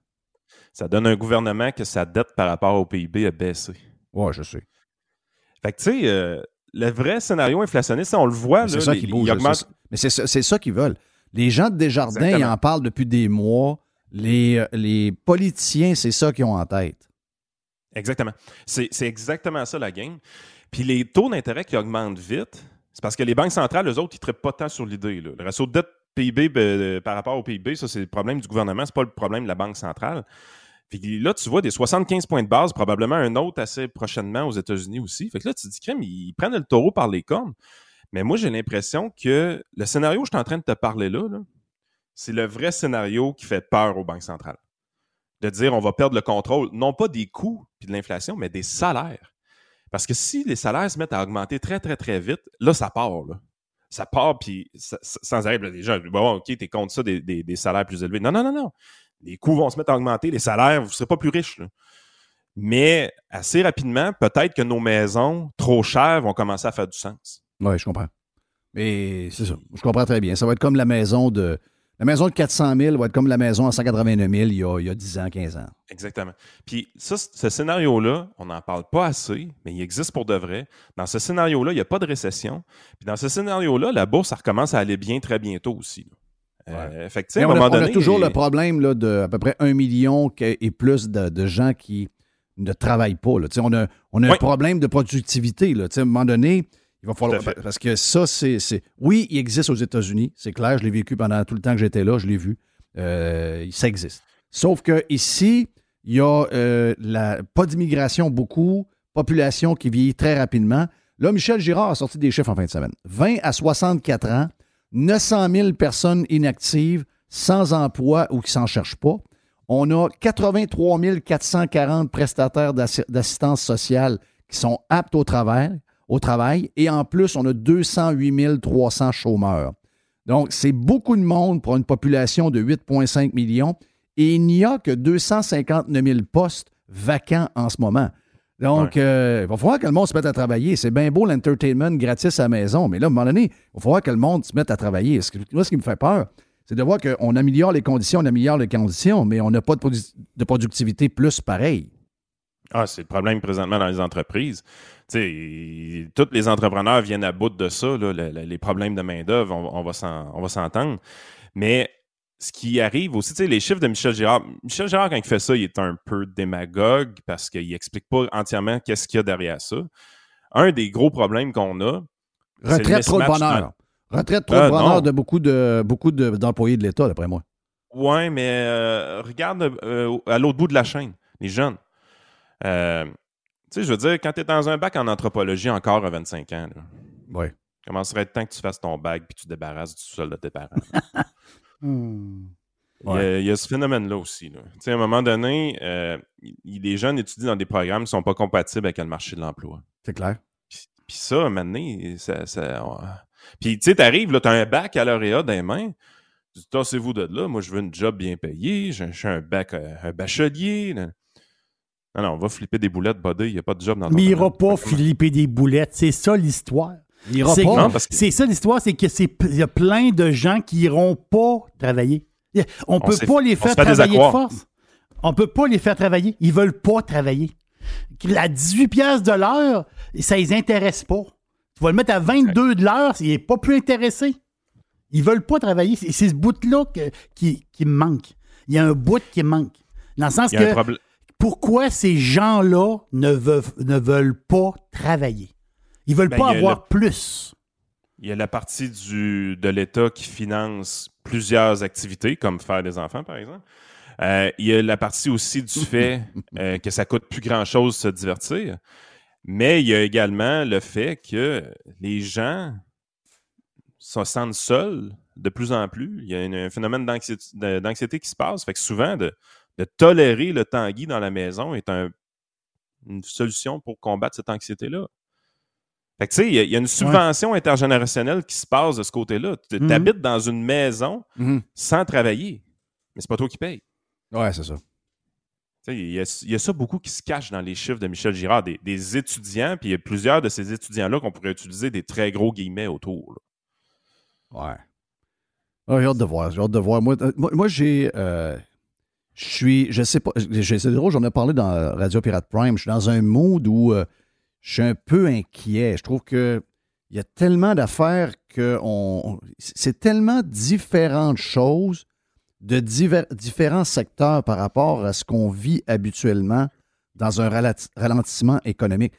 ça donne un gouvernement que sa dette par rapport au PIB a baissé. Ouais, je sais. Fait que, tu sais, euh, le vrai scénario inflationniste, on le voit, C'est ça qui bouge. augmente-. Mais c'est ça, qu'ils veulent. Les gens de Desjardins, ils en parlent depuis des mois. Les, euh, les politiciens, c'est ça qu'ils ont en tête. Exactement. C'est exactement ça la game. Puis les taux d'intérêt qui augmentent vite, c'est parce que les banques centrales, eux autres, ils ne traitent pas tant sur l'idée. Le ratio de dette PIB ben, par rapport au PIB, ça, c'est le problème du gouvernement, c'est pas le problème de la Banque centrale. Puis là, tu vois des 75 points de base, probablement un autre assez prochainement aux États-Unis aussi. Fait que là, tu te dis, crème, ils prennent le taureau par les cornes. Mais moi, j'ai l'impression que le scénario que je suis en train de te parler là, c'est le vrai scénario qui fait peur aux banques centrales. De dire on va perdre le contrôle, non pas des coûts puis de l'inflation, mais des salaires. Parce que si les salaires se mettent à augmenter très, très, très vite, là, ça part. Ça part, puis sans arrêt. Les gens, bon, OK, t'es contre ça, des, salaires plus élevés. Non, non, non, non. Les coûts vont se mettre à augmenter, les salaires, vous ne serez pas plus riches. Mais assez rapidement, peut-être que nos maisons trop chères vont commencer à faire du sens. Oui, je comprends. Mais c'est ça. Je comprends très bien. Ça va être comme la maison de. La maison de 400 000 va être comme la maison à 189 000 il y a, il y a 10 ans, 15 ans. Exactement. Puis ça, ce scénario-là, on n'en parle pas assez, mais il existe pour de vrai. Dans ce scénario-là, il n'y a pas de récession. Puis dans ce scénario-là, la bourse, ça recommence à aller bien très bientôt aussi. là. Euh, fait que, Mais à un on, a, moment on a toujours le problème là, de à peu près un million et plus de, de gens qui ne travaillent pas. là. On a, on a un problème de productivité. Là. À un moment donné, il va falloir. Parce que ça, c'est. Oui, il existe aux États-Unis, c'est clair. Je l'ai vécu pendant tout le temps que j'étais là, je l'ai vu. Euh, ça existe. Sauf que ici, il y a euh, la, pas d'immigration beaucoup, population qui vieillit très rapidement. Là, Michel Girard a sorti des chiffres en fin de semaine. 20 à 64 ans, 900 000 personnes inactives, sans emploi ou qui s'en cherchent pas. On a 83 440 prestataires d'assi- d'assistance sociale qui sont aptes au travail, au travail. Et en plus, on a 208 300 chômeurs. Donc, c'est beaucoup de monde pour une population de 8,5 millions. Et il n'y a que 259 000 postes vacants en ce moment. Donc, euh, il va falloir que le monde se mette à travailler. C'est bien beau l'entertainment gratis à la maison, mais là, à un moment donné, il va falloir que le monde se mette à travailler. Ce que- moi, ce qui me fait peur, c'est de voir qu'on améliore les conditions, on améliore les conditions, mais on n'a pas de, produ- de productivité plus pareil. Ah, c'est le problème présentement dans les entreprises. Tu sais, tous les entrepreneurs viennent à bout de ça, là, le- le- les problèmes de main-d'œuvre, on, on va s'entendre. Mais ce qui arrive aussi, les chiffres de Michel Girard. Michel Girard, quand il fait ça, il est un peu démagogue parce qu'il explique pas entièrement qu'est-ce qu'il y a derrière ça. Un des gros problèmes qu'on a. Retraite trop de bonheur. Retraite trop Ah, de bonheur non. de beaucoup de beaucoup de- d'employés de, l'État, d'après moi. Ouais, mais euh, regarde euh, à l'autre bout de la chaîne, les jeunes. Euh, tu sais, je veux dire, quand tu es dans un bac en anthropologie encore à 25 ans, là, Oui. commencerait temps que tu fasses ton bac puis tu te débarrasses du sol de tes parents? Hmm. Il, y a, il y a ce phénomène-là aussi. là. Tu sais, à un moment donné, euh, il- les jeunes étudient dans des programmes qui ne sont pas compatibles avec le marché de l'emploi. C'est clair. Puis ça, à un moment donné, ça. ça on- Puis tu sais, t'arrives, là, t'as un bac à lauréat dans les mains. Tu dis, tassez-vous de là, moi je veux une job bien payée, je suis un bac, euh, un bachelier. là. Non, non, on va flipper des boulettes, buddy, il n'y a pas de job dans ton Mais il n'ira pas flipper des boulettes. C'est ça l'histoire. Il ira C'est- pas. Que- C'est ça l'histoire, c'est que c'est y a plein de gens qui iront pas travailler. A- On peut pas les on faire travailler de force. On peut pas les faire travailler. Ils veulent pas travailler. À 18 pièces de l'heure, ça les intéresse pas. Tu vas le mettre à 22 de l'heure, il est pas plus intéressé. Ils veulent pas travailler. C'est ce bout-là qui, qui me manque. Il y a un bout qui me manque. Dans le sens Il y a un que problème. Pourquoi ces gens-là ne veulent, ne veulent pas travailler? Ils veulent Ben, pas avoir le- plus. Il y a la partie du, de l'État qui finance plusieurs activités, comme faire des enfants, par exemple. Euh, il y a la partie aussi du fait euh, que ça coûte plus grand-chose se divertir. Mais il y a également le fait que les gens se sentent seuls de plus en plus. Il y a un phénomène d'anxiété qui se passe. Fait que souvent, de, de tolérer le Tanguy dans la maison est un- une solution pour combattre cette anxiété-là. Fait que tu sais, il y, a- il y a une subvention intergénérationnelle qui se passe de ce côté-là. Tu Mhm. habites dans une maison Mhm. sans travailler, mais c'est pas toi qui payes. Ouais, c'est ça. Il y, a, il y a ça beaucoup qui se cache dans les chiffres de Michel Girard, des, des étudiants, puis il y a plusieurs de ces étudiants-là qu'on pourrait utiliser des très gros guillemets autour. là. Ouais. Ah, j'ai hâte de voir. J'ai hâte de voir. Moi, euh, moi, moi, j'ai. euh, je suis. Je sais pas. C'est drôle, j'en ai parlé dans Radio Pirate Prime. Je suis dans un mood où euh, je suis un peu inquiet. Je trouve que il y a tellement d'affaires que c'est tellement différentes choses de différents secteurs par rapport à ce qu'on vit habituellement dans un ralentissement économique.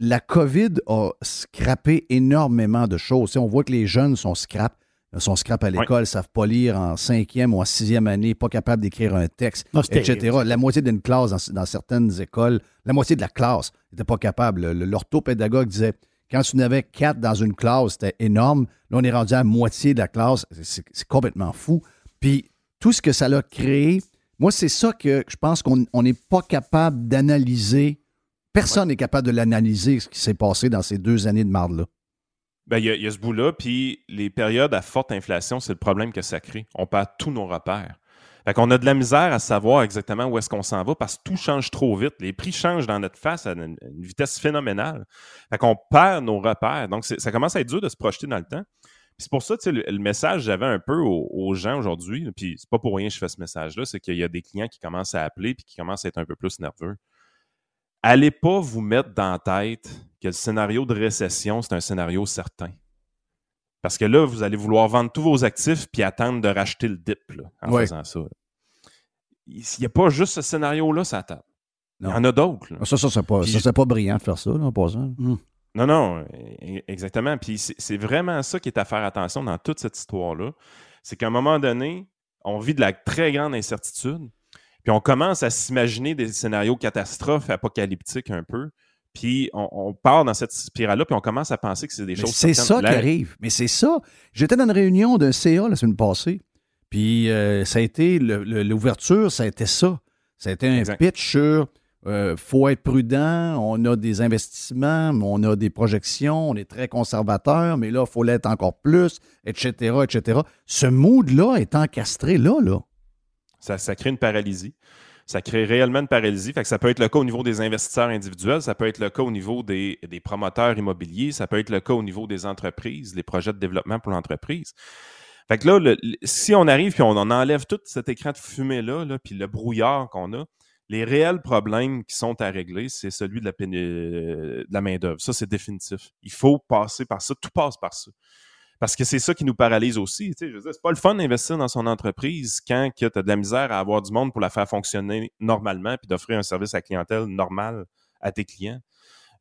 La COVID a scrappé énormément de choses. On voit que les jeunes sont scrap. Sont scrap à l'école, ne savent pas lire en cinquième ou en sixième année, pas capables d'écrire un texte, Non, c'est etc. terrible. La moitié d'une classe dans, dans certaines écoles, la moitié de la classe n'était pas capable. Le- le- L'orthopédagogue disait quand tu n'avais quatre dans une classe, c'était énorme. Là, on est rendu à la moitié de la classe. C'est- complètement fou. Puis tout ce que ça l'a créé, moi, c'est ça que je pense qu'on on n'est pas capable d'analyser. Personne n'est capable de l'analyser, ce qui s'est passé dans ces deux années de marde-là. Ben, il y, a- ce bout-là, puis les périodes à forte inflation, c'est le problème que ça crée. On perd tous nos repères. Fait qu'on a de la misère à savoir exactement où est-ce qu'on s'en va parce que tout change trop vite. Les prix changent dans notre face à une, vitesse phénoménale. Fait qu'on perd nos repères. Donc, ça commence à être dur de se projeter dans le temps. C'est pour ça, tu sais, le, le message que j'avais un peu aux, aux gens aujourd'hui, puis c'est pas pour rien que je fais ce message-là, c'est qu'il y a des clients qui commencent à appeler puis qui commencent à être un peu plus nerveux. Allez pas vous mettre dans la tête que le scénario de récession, c'est un scénario certain. Parce que là, vous allez vouloir vendre tous vos actifs puis attendre de racheter le dip là, en Ouais. faisant ça. là. Il n'y a pas juste ce scénario-là, ça table. Il y Non. en a d'autres. Ça, ça, c'est pas, Puis- ça, c'est pas brillant de faire ça, là, en passant. Non, non, e- exactement. Puis c'est c'est vraiment ça qui est à faire attention dans toute cette histoire-là. C'est qu'à un moment donné, on vit de la très grande incertitude, puis on commence à s'imaginer des scénarios catastrophes, apocalyptiques un peu, puis on, on part dans cette spirale-là, puis on commence à penser que c'est des Mais choses c'est ça qui arrive. Mais c'est ça. J'étais dans une réunion d'un CA la semaine passée. Puis euh, ça a été l'ouverture, ça a été ça. Ça a été un Exact. pitch sur euh, faut être prudent, on a des investissements, on a des projections, on est très conservateur, mais là, il faut l'être encore plus, etc., etc. Ce mood-là est encastré là, là. Ça, crée une paralysie. Ça crée réellement une paralysie. Ça peut être le cas au niveau des investisseurs individuels, ça peut être le cas au niveau des, des promoteurs immobiliers, ça peut être le cas au niveau des entreprises, les projets de développement pour l'entreprise. Fait que là, si on arrive puis on en enlève tout cet écran de fumée-là, là, puis le brouillard qu'on a, les réels problèmes qui sont à régler, c'est celui de la, euh, de la main-d'œuvre. Ça, c'est définitif. Il faut passer par ça. Tout passe par ça. Parce que c'est ça qui nous paralyse aussi. Tu sais, je veux dire, c'est pas le fun d'investir dans son entreprise quand tu as de la misère à avoir du monde pour la faire fonctionner normalement puis d'offrir un service à clientèle normal à tes clients.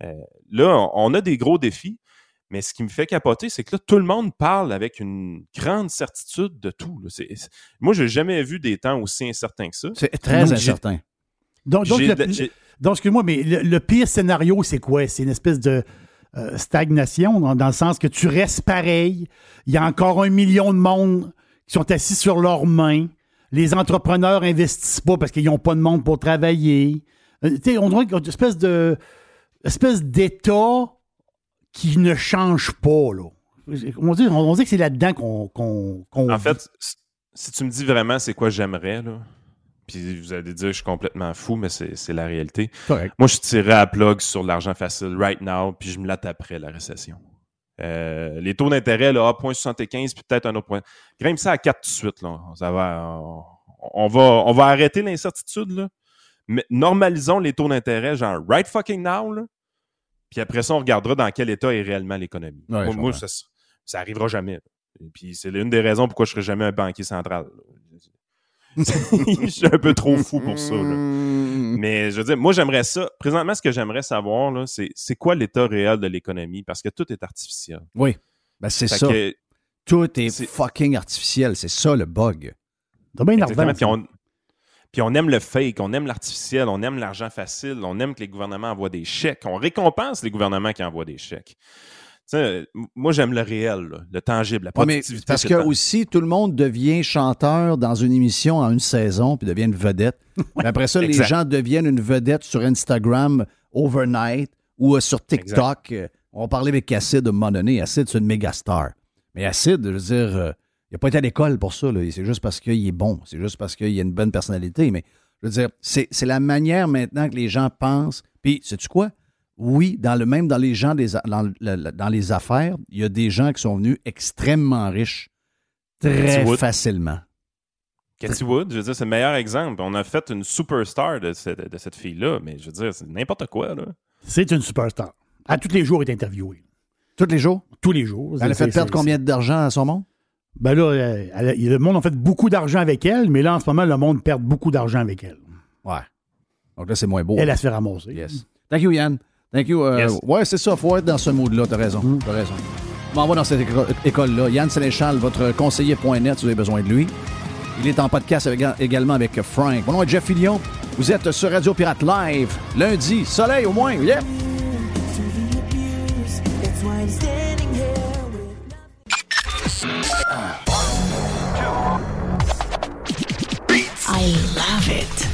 Euh, là, on- a des gros défis, mais ce qui me fait capoter, c'est que là, tout le monde parle avec une grande certitude de tout. là. C'est- c'est- Moi, j'ai jamais vu des temps aussi incertains que ça. C'est très Donc, j'ai- incertain. Donc, donc, J'ai le- de la- j'ai- donc, excuse-moi, mais le, le pire scénario, c'est quoi? C'est une espèce de euh, stagnation, dans, dans le sens que tu restes pareil. Il y a encore un million de monde qui sont assis sur leurs mains. Les entrepreneurs investissent pas parce qu'ils n'ont pas de monde pour travailler. Euh, tu sais, on dirait une espèce de espèce d'état qui ne change pas, là. On dit, on dit que c'est là-dedans qu'on En vit. fait, si- si tu me dis vraiment c'est quoi j'aimerais, là, puis vous allez dire que je suis complètement fou, mais c'est la réalité. Correct. Moi, je tirerais à plug sur l'argent facile right now, puis je me la taperais la récession. Euh, les taux d'intérêt, là, 1,75, puis peut-être un autre point. Grimpe ça à 4 tout de suite. Là. Ça va, on, on va, on va arrêter l'incertitude. là. Mais normalisons les taux d'intérêt, genre right fucking now. Là. Puis après ça, on regardera dans quel état est réellement l'économie. Ouais, moi, ça, ça arrivera jamais. Et puis c'est l'une des raisons pourquoi je serai jamais un banquier central. Je suis un peu trop fou pour ça. là. Mais je veux dire, moi, j'aimerais ça. Présentement, ce que j'aimerais savoir, là, c'est c'est quoi l'état réel de l'économie? Parce que tout est artificiel. Oui. Ben, c'est ça. que- Tout est, c'est- fucking artificiel. C'est ça le bug. Puis on, puis on aime le fake, on aime l'artificiel, on aime l'argent facile, on aime que les gouvernements envoient des chèques. On récompense les gouvernements qui envoient des chèques. Moi, j'aime le réel, là, le tangible, la Ouais, mais productivité. parce que temps. aussi, tout le monde devient chanteur dans une émission en une saison, puis devient une vedette. Puis après ça, les Exact. gens deviennent une vedette sur Instagram overnight ou euh, sur TikTok. Euh, On parlait avec Acid à un moment donné. Acid, c'est une méga star. Mais Acid, je veux dire, euh, il n'a pas été à l'école pour ça. C'est juste parce qu'il est bon. C'est juste parce qu'il a une bonne personnalité. Mais Je veux dire, c'est c'est la manière maintenant que les gens pensent. Puis, sais-tu quoi? Oui, dans le même dans les gens des, a- dans, le- le- dans les affaires, il y a des gens qui sont venus extrêmement riches très Cathy facilement. Cathy Wood, je veux dire, c'est le meilleur exemple. On a fait une superstar de cette, de cette fille-là, mais je veux dire, c'est n'importe quoi, là. C'est une superstar. À tous les jours, elle est interviewée. Tous les jours? Tous les jours. Elle a fait perdre combien d'argent à son monde? Ben là, euh, elle a- le monde a fait beaucoup d'argent avec elle, mais là, en ce moment, le monde perd beaucoup d'argent avec elle. Ouais. Donc là, c'est moins beau. Elle, elle se fait ramasser. Yes. Thank you, Yann. Thank you. euh, Yes. Ouais, c'est ça. faut être dans ce mood-là. T'as raison. T'as raison. On m'envoie dans cette éco- école-là. Yann Sénéchal, votre conseiller.net, si vous avez besoin de lui. Il est en podcast avec- également avec Frank. Mon nom est Jeff Fillion. Vous êtes sur Radio Pirate Live. Lundi, soleil au moins. Yeah! I love it.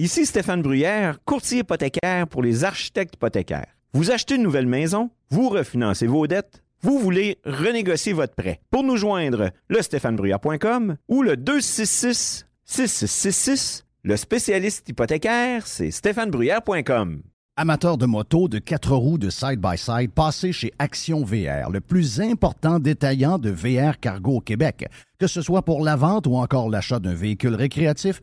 Ici Stéphane Bruyère, courtier hypothécaire pour les architectes hypothécaires. Vous achetez une nouvelle maison, vous refinancez vos dettes, vous voulez renégocier votre prêt. Pour nous joindre, le stéphanebruyère.com ou le 266 6666. Le spécialiste hypothécaire, c'est stéphanebruyère.com. Amateur de moto, de quatre roues, de side-by-side, passez chez Action VR, le plus important détaillant de VR cargo au Québec. Que ce soit pour la vente ou encore l'achat d'un véhicule récréatif,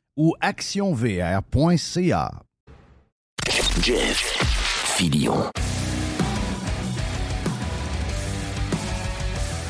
ou actionvr.ca. Jeff Fillion.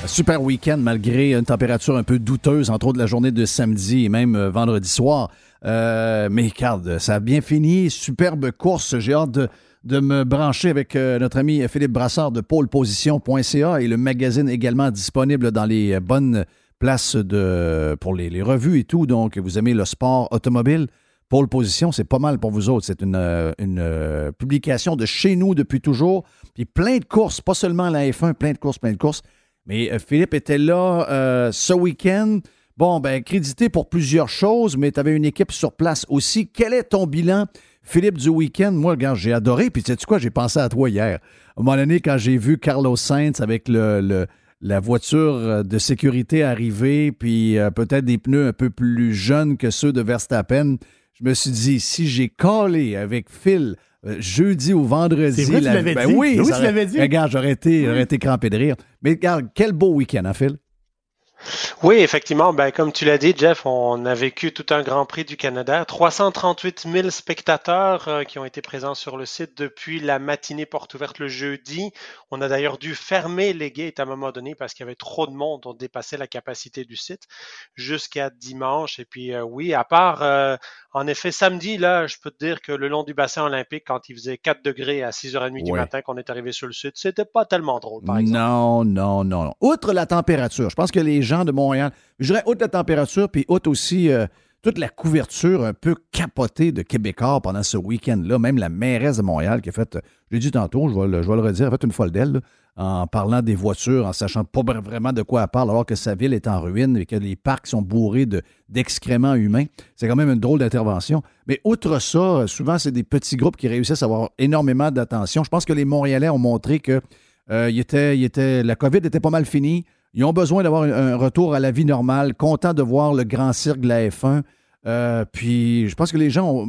Un Super week-end malgré une température un peu douteuse, entre autres la journée de samedi et même euh, vendredi soir. Euh, mais regarde, ça a bien fini. Superbe course. J'ai hâte de, de me brancher avec euh, notre ami Philippe Brassard de pôleposition.ca et le magazine également disponible dans les euh, bonnes places de, pour les, revues et tout. Donc, vous aimez le sport automobile? Pôle Position, c'est pas mal pour vous autres. C'est une, euh, euh, publication de chez nous depuis toujours. Puis plein de courses, pas seulement la F1, plein de courses, plein de courses. Mais euh, Philippe était là ce week-end. Bon, ben, crédité pour plusieurs choses, mais tu avais une équipe sur place aussi. Quel est ton bilan, Philippe, du week-end? Moi, regarde, j'ai adoré. Puis, sais-tu quoi? J'ai pensé à toi hier. À un moment donné, quand j'ai vu Carlos Sainz avec le- la voiture euh, de sécurité arriver, puis euh, peut-être des pneus un peu plus jeunes que ceux de Verstappen, je me suis dit, si j'ai collé avec Phil euh, jeudi ou vendredi... Vrai, la- l'avais ben dit. Oui, Oui, tu l'avais dit. Regarde, j'aurais été, j'aurais été crampé de rire. Mais regarde, quel beau week-end, hein, Phil? Oui, effectivement, ben, comme tu l'as dit, Jeff, on a vécu tout un Grand Prix du Canada. 338 000 spectateurs euh, qui ont été présents sur le site depuis la matinée porte ouverte le jeudi. On a d'ailleurs dû fermer les gates à un moment donné parce qu'il y avait trop de monde. On dépassait la capacité du site jusqu'à dimanche. Et puis, euh, oui, à part, euh, en effet, samedi, là, je peux te dire que le long du bassin olympique, quand il faisait 4 degrés à 6h30 du Ouais. matin qu'on est arrivé sur le site, c'était pas tellement drôle, par exemple. Non, non, non, non. Outre la température, je pense que les gens de Montréal, je dirais outre la température, puis outre aussi euh, toute la couverture un peu capotée de Québécois pendant ce week-end-là, même la mairesse de Montréal qui a fait, euh, je l'ai dit tantôt, je vais, le, redire, a fait une folle d'elle, en parlant des voitures, en sachant pas vra- vraiment de quoi elle parle, alors que sa ville est en ruine et que les parcs sont bourrés de- d'excréments humains. C'est quand même une drôle d'intervention. Mais outre ça, euh, souvent, c'est des petits groupes qui réussissent à avoir énormément d'attention. Je pense que les Montréalais ont montré que était, était, la COVID était pas mal finie. Ils ont besoin d'avoir un, retour à la vie normale, contents de voir le grand cirque de la F1. Euh, puis je pense que les gens,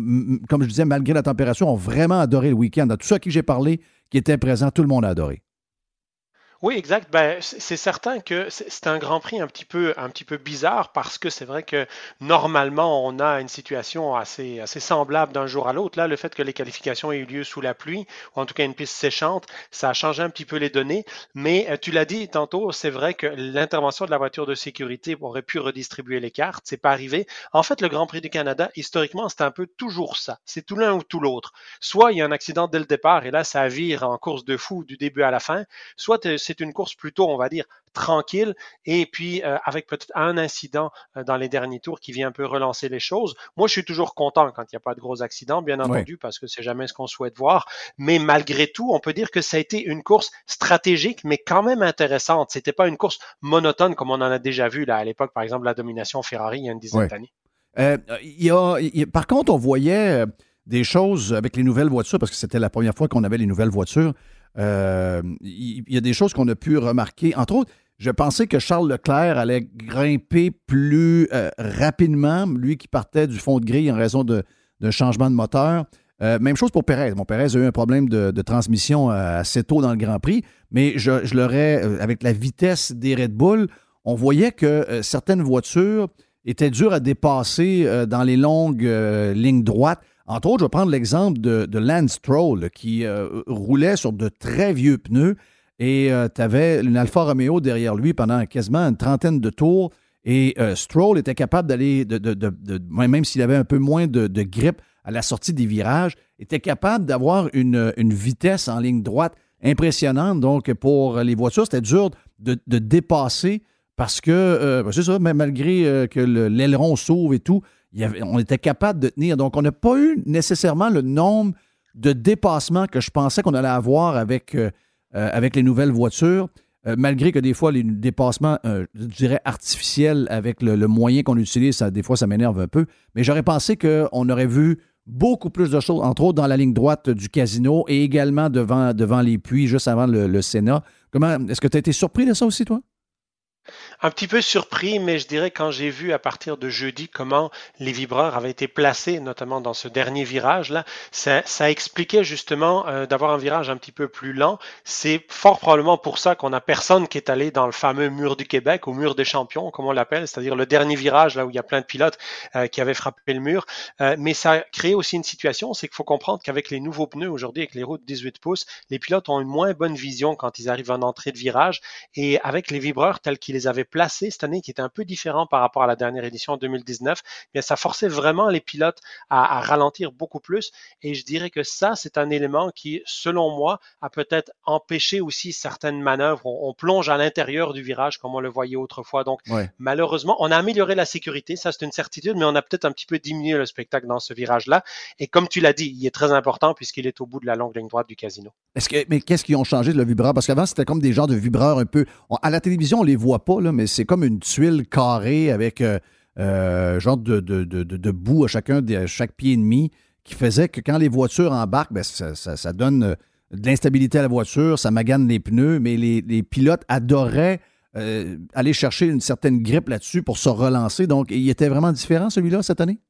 comme je disais, malgré la température, ont vraiment adoré le week-end. Dans tout ceux à qui j'ai parlé, qui étaient présents, tout le monde a adoré. Oui, exact. Ben, c'est certain que c'est un Grand Prix un petit peu, un petit peu bizarre parce que c'est vrai que normalement on a une situation assez, assez semblable d'un jour à l'autre. Là, le fait que les qualifications aient eu lieu sous la pluie, ou en tout cas une piste séchante, ça a changé un petit peu les données. Mais euh, tu l'as dit tantôt, c'est vrai que l'intervention de la voiture de sécurité aurait pu redistribuer les cartes. C'est pas arrivé. En fait, le Grand Prix du Canada, historiquement, c'est un peu toujours ça. C'est tout l'un ou tout l'autre. Soit il y a un accident dès le départ et là, ça vire en course de fou du début à la fin. Soit euh, c'est une course plutôt, on va dire, tranquille et puis euh, avec peut-être un incident euh, dans les derniers tours qui vient un peu relancer les choses. Moi, je suis toujours content quand il n'y a pas de gros accidents, bien entendu, parce que c'est jamais ce qu'on souhaite voir. Mais malgré tout, on peut dire que ça a été une course stratégique, mais quand même intéressante. C'était pas une course monotone comme on en a déjà vu là à l'époque, par exemple, la domination Ferrari il y a une dizaine d'années. Euh, par contre, on voyait des choses avec les nouvelles voitures, parce que c'était la première fois qu'on avait les nouvelles voitures. Euh, il y, a des choses qu'on a pu remarquer. Entre autres, je pensais que Charles Leclerc allait grimper plus euh, rapidement, lui qui partait du fond de grille en raison d'un changement de moteur. Euh, même chose pour Perez. Mon Perez a eu un problème de, transmission assez tôt dans le Grand Prix, mais je l'aurais, avec la vitesse des Red Bull, on voyait que certaines voitures étaient dures à dépasser dans les longues lignes droites. Entre autres, je vais prendre l'exemple de, Lance Stroll qui euh, roulait sur de très vieux pneus et euh, tu avais une Alfa Romeo derrière lui pendant quasiment une trentaine de tours et euh, Stroll était capable d'aller, même s'il avait un peu moins de, grippe à la sortie des virages, était capable d'avoir une, vitesse en ligne droite impressionnante. Donc, pour les voitures, c'était dur de, dépasser parce que, ben, c'est ça, malgré que l'aileron s'ouvre et tout, on était capable de tenir. Donc, on n'a pas eu nécessairement le nombre de dépassements que je pensais qu'on allait avoir avec, euh, euh, les nouvelles voitures, euh, malgré que des fois, les dépassements, je dirais, artificiels avec le, moyen qu'on utilise, ça, des fois, ça m'énerve un peu. Mais j'aurais pensé qu'on aurait vu beaucoup plus de choses, entre autres dans la ligne droite du casino et également devant, les puits, juste avant le, le Sénat. Comment, est-ce que tu as été surpris de ça aussi, toi? Un petit peu surpris, mais je dirais quand j'ai vu à partir de jeudi comment les vibreurs avaient été placés, notamment dans ce dernier virage-là, ça, ça, expliquait justement euh, d'avoir un virage un petit peu plus lent. C'est fort probablement pour ça qu'on a personne qui est allé dans le fameux mur du Québec, au mur des champions, comme on l'appelle, c'est-à-dire le dernier virage, là où il y a plein de pilotes euh, qui avaient frappé le mur. Euh, mais ça a créé aussi une situation, c'est qu'il faut comprendre qu'avec les nouveaux pneus aujourd'hui, avec les roues de 18 pouces, les pilotes ont une moins bonne vision quand ils arrivent en entrée de virage. Et avec les vibreurs tels qu'ils les avaient placé cette année, qui était un peu différent par rapport à la dernière édition en 2019, bien, ça forçait vraiment les pilotes à, ralentir beaucoup plus. Et je dirais que ça, c'est un élément qui, selon moi, a peut-être empêché aussi certaines manœuvres. On, plonge à l'intérieur du virage comme on le voyait autrefois. Donc, malheureusement, on a amélioré la sécurité, ça c'est une certitude, mais on a peut-être un petit peu diminué le spectacle dans ce virage-là. Et comme tu l'as dit, il est très important puisqu'il est au bout de la longue ligne droite du casino. Est-ce que, mais qu'est-ce qu'ils ont changé de le vibreur? Parce qu'avant, c'était comme des genres de vibreurs un peu. à la télévision, on les voit pas, là, mais c'est comme une tuile carrée avec euh, euh genre de, de, boue à chacun de chaque pied et demi qui faisait que quand les voitures embarquent, ben, ça, donne euh, de l'instabilité à la voiture, ça magane les pneus, mais les, pilotes adoraient euh, aller chercher une certaine grippe là-dessus pour se relancer. Donc, il était vraiment différent celui-là cette année?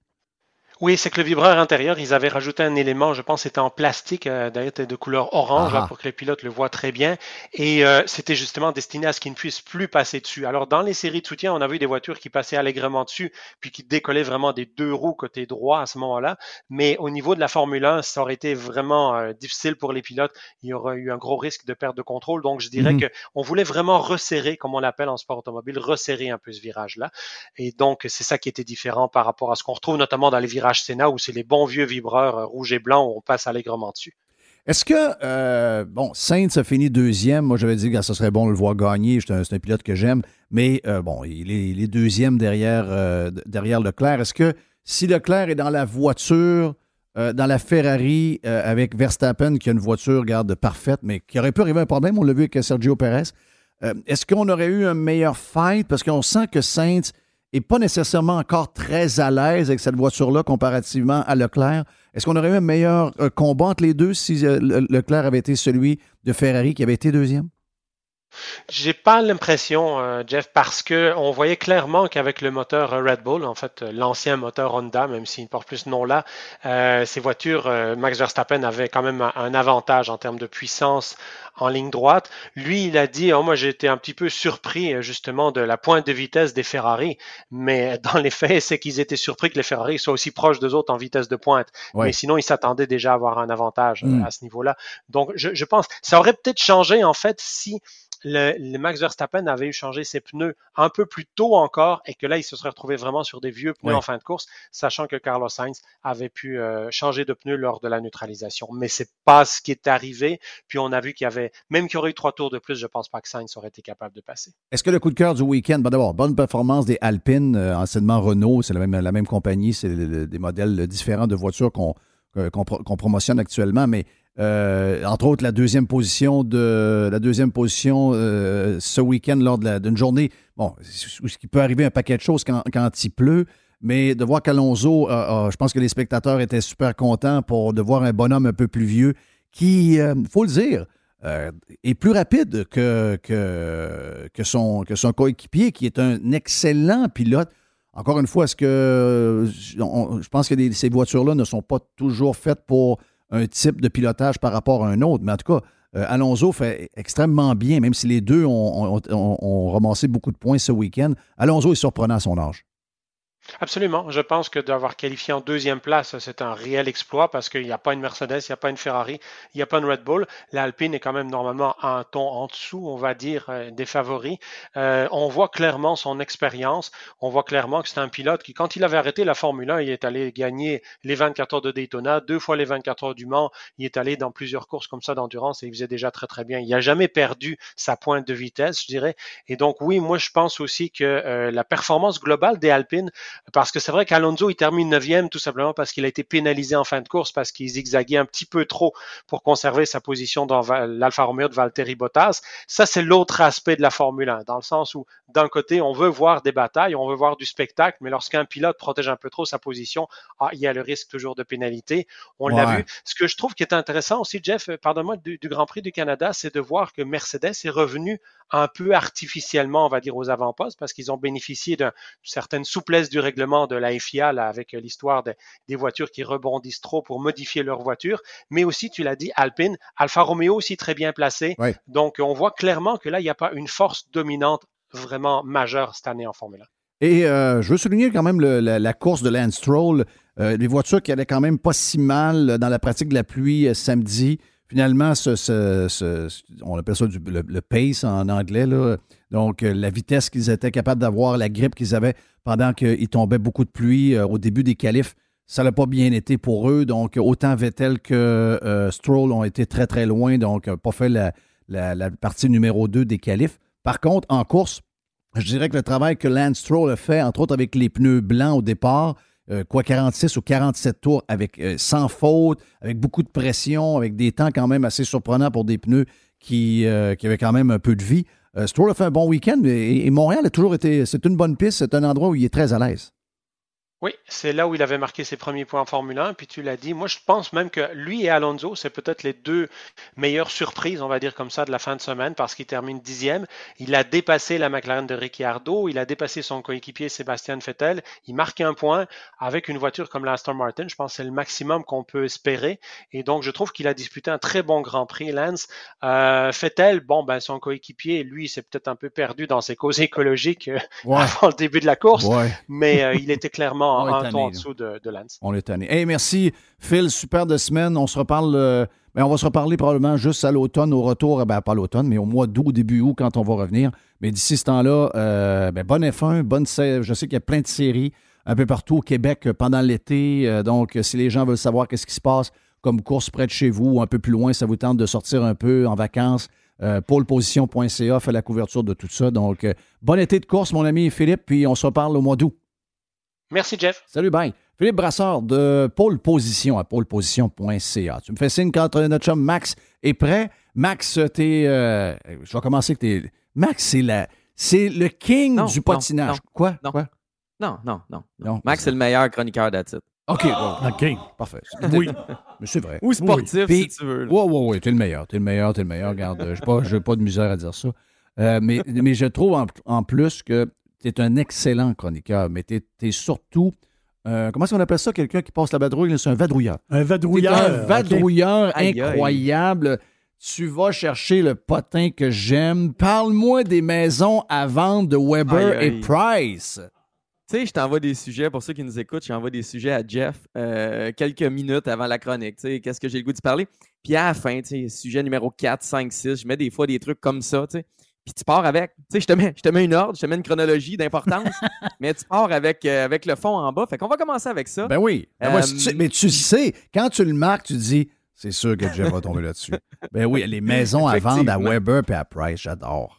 Oui, c'est que le vibreur intérieur, ils avaient rajouté un élément, je pense, c'était en plastique, euh, d'ailleurs, de couleur orange, pour que les pilotes le voient très bien. Et euh, c'était justement destiné à ce qu'ils ne puissent plus passer dessus. Alors, dans les séries de soutien, on a vu des voitures qui passaient allègrement dessus, puis qui décollaient vraiment des deux roues côté droit à ce moment-là. Mais au niveau de la Formule 1, ça aurait été vraiment euh, difficile pour les pilotes. Il y aurait eu un gros risque de perte de contrôle. Donc, je dirais mhm. qu'on voulait vraiment resserrer, comme on l'appelle en sport automobile, resserrer un peu ce virage-là. Et donc, c'est ça qui était différent par rapport à ce qu'on retrouve notamment dans les virages Sénat où c'est les bons vieux vibreurs euh, rouge et blanc où on passe allègrement dessus. Est-ce que, euh, bon, Sainz a fini deuxième. Moi, j'avais dit que ça serait bon de le voir gagner. C'est un, pilote que j'aime. Mais, euh, bon, il est, deuxième derrière, derrière Leclerc. Est-ce que si Leclerc est dans la voiture, dans la Ferrari avec Verstappen, qui a une voiture, garde parfaite, mais qui aurait pu arriver un problème, on l'a vu avec Sergio Perez, est-ce qu'on aurait eu un meilleur fight? Parce qu'on sent que Sainz et pas nécessairement encore très à l'aise avec cette voiture-là comparativement à Leclerc. Est-ce qu'on aurait eu un meilleur euh, combat entre les deux si euh, Leclerc avait été celui de Ferrari qui avait été deuxième? J'ai pas l'impression, euh, Jeff, parce que on voyait clairement qu'avec le moteur euh, Red Bull, en fait, euh, l'ancien moteur Honda, même s'il ne porte plus ce nom-là, ces voitures, Max Verstappen avait quand même un, avantage en termes de puissance en ligne droite. Lui, il a dit, oh, moi j'ai été un petit peu surpris justement de la pointe de vitesse des Ferrari, mais dans les faits, c'est qu'ils étaient surpris que les Ferrari soient aussi proches d'eux autres en vitesse de pointe. Mais sinon, ils s'attendaient déjà à avoir un avantage mm. à ce niveau-là. Donc, je, je pense, ça aurait peut-être changé en fait si le, Max Verstappen avait eu changé ses pneus un peu plus tôt encore et que là, il se serait retrouvé vraiment sur des vieux pneus en fin de course, sachant que Carlos Sainz avait pu euh, changer de pneus lors de la neutralisation. Mais c'est pas ce qui est arrivé. Puis on a vu qu'il y avait, même qu'il y aurait eu trois tours de plus, je pense pas que Sainz aurait été capable de passer. Est-ce que le coup de cœur du week-end, ben d'abord, bonne performance des Alpine, euh, anciennement Renault, c'est la même, la même compagnie, c'est des modèles différents de voitures qu'on qu'on promotionne actuellement, mais euh, entre autres, la deuxième position de la deuxième position euh, ce week-end lors d'une journée. Bon, ce qui peut arriver un paquet de choses quand, il pleut, mais de voir qu'Alonso, je pense que les spectateurs étaient super contents pour de voir un bonhomme un peu plus vieux qui, il euh, faut le dire, est plus rapide que, que, son, que son coéquipier, qui est un excellent pilote. Encore une fois, est-ce que je pense que ces voitures-là ne sont pas toujours faites pour un type de pilotage par rapport à un autre. Mais en tout cas, euh, Alonso fait extrêmement bien, même si les deux ont, ont ramassé beaucoup de points ce week-end. Alonso est surprenant à son âge. Absolument. Je pense que d'avoir qualifié en deuxième place, c'est un réel exploit parce qu'il n'y a pas une Mercedes, il n'y a pas une Ferrari, il n'y a pas une Red Bull. L'Alpine est quand même normalement un ton en dessous, on va dire, euh, des favoris. Euh, on voit clairement son expérience. On voit clairement que c'est un pilote qui, quand il avait arrêté la Formule 1, il est allé gagner les 24 heures de Daytona, deux fois les 24 heures du Mans. Il est allé dans plusieurs courses comme ça d'endurance et il faisait déjà très très bien. Il n'a jamais perdu sa pointe de vitesse, je dirais. Et donc oui, moi je pense aussi que euh, la performance globale des Alpines parce que c'est vrai qu'Alonso, il termine neuvième tout simplement parce qu'il a été pénalisé en fin de course parce qu'il zigzaguait un petit peu trop pour conserver sa position dans l'Alfa Romeo de Valtteri Bottas. Ça, c'est l'autre aspect de la Formule 1, dans le sens où, d'un côté, on veut voir des batailles, on veut voir du spectacle, mais lorsqu'un pilote protège un peu trop sa position, ah, il y a le risque toujours de pénalité. On l'a vu. Ce que je trouve qui est intéressant aussi, Jeff, pardonne-moi, du, du Grand Prix du Canada, c'est de voir que Mercedes est revenu un peu artificiellement, on va dire, aux avant-postes parce qu'ils ont bénéficié d'une certaine souplesse du règlement de la FIA avec l'histoire des voitures qui rebondissent trop pour modifier leur voiture. Mais aussi, tu l'as dit, Alpine, Alfa Romeo aussi très bien placé. Donc, on voit clairement que là, il n'y a pas une force dominante vraiment majeure cette année en Formule 1. Et euh, je veux souligner quand même la, course de Lance Stroll, euh, les voitures qui allaient quand même pas si mal dans la pratique de la pluie euh, samedi finalement, on appelle ça le, pace en anglais, donc euh, la vitesse qu'ils étaient capables d'avoir, la grippe qu'ils avaient pendant qu'il tombait beaucoup de pluie euh, au début des qualifs, ça n'a pas bien été pour eux. Donc, autant Vettel que euh, Stroll ont été très, très loin, donc pas fait la, la, partie numéro 2 des qualifs. Par contre, en course, je dirais que le travail que Lance Stroll a fait, entre autres avec les pneus blancs au départ, euh, quoi, 46 ou 47 tours avec euh, sans faute, avec beaucoup de pression, avec des temps quand même assez surprenants pour des pneus qui, euh, qui avaient quand même un peu de vie. Stroll a fait un bon week-end et, et, Montréal a toujours été. C'est une bonne piste, c'est un endroit où il est très à l'aise. Oui, c'est là où il avait marqué ses premiers points en Formule 1. Puis tu l'as dit, moi je pense même que lui et Alonso, c'est peut-être les deux meilleures surprises, on va dire comme ça, de la fin de semaine, parce qu'il termine dixième. Il a dépassé la McLaren de Ricciardo, il a dépassé son coéquipier Sébastien Vettel. Il marque un point avec une voiture comme la Aston Martin. Je pense que c'est le maximum qu'on peut espérer. Et donc je trouve qu'il a disputé un très bon Grand Prix, Lance. Euh, Vettel, bon, ben son coéquipier, lui, s'est peut-être un peu perdu dans ses causes écologiques euh, avant le début de la course, mais euh, il était clairement en, dessous de, Lance. On est tanné. Hey, merci, Phil. Super de semaine. On se reparle. Euh, ben, on va se reparler probablement juste à l'automne, au retour, ben, pas l'automne, mais au mois d'août, début août, quand on va revenir. Mais d'ici ce temps-là, euh, ben, bonne F1, bonne Je sais qu'il y a plein de séries un peu partout au Québec euh, pendant l'été. donc, si les gens veulent savoir qu'est-ce qui se passe comme course près de chez vous ou un peu plus loin, ça vous tente de sortir un peu en vacances. Euh, Poleposition.ca fait la couverture de tout ça. Donc, bon été de course, mon ami Philippe, puis on se reparle au mois d'août. Merci, Jeff. Salut, bye. Philippe Brasseur de Pôle Position à pôleposition.ca. Tu me fais signe quand notre chum Max est prêt. Max, t'es. Euh, je vais commencer que t'es. Max, c'est la. C'est le king du patinage. Quoi? Non. Quoi? Non, non, non. Max, c'est le meilleur chroniqueur d'attitude. OK, OK, parfait. Oui, mais c'est vrai. Ou sportif, si tu veux. Oui, oui, oui, t'es le meilleur, t'es le meilleur, t'es le meilleur. Regarde, je n'ai pas, pas, de misère à dire ça. Euh, mais, mais je trouve en, en plus que tu es un excellent chroniqueur, mais tu es, surtout. euh, comment est-ce qu'on appelle ça, quelqu'un qui passe la vadrouille? C'est un vadrouilleur. Un vadrouilleur. un vadrouilleur Aïe, aïe. incroyable. Tu vas chercher le potin que j'aime. Parle-moi des maisons à vendre de Weber Aïe, aïe. et Price. Tu sais, je t'envoie des sujets, pour ceux qui nous écoutent, j'envoie des sujets à Jeff euh, quelques minutes avant la chronique. Tu sais, qu'est-ce que j'ai le goût de parler? Puis à la fin, tu sais, sujet numéro 4, 5, 6, je mets des fois des trucs comme ça, tu sais. Puis tu pars avec. Tu sais, je te mets, je te mets une ordre, je te mets une chronologie d'importance, mais tu pars avec, euh, avec le fond en bas. Fait qu'on va commencer avec ça. Ben oui. Ben Euh, si tu- mais tu sais, quand tu le marques, tu dis, c'est sûr que Jeff va tomber là-dessus. Ben oui, les maisons à vendre à. Weber et à Price, j'adore.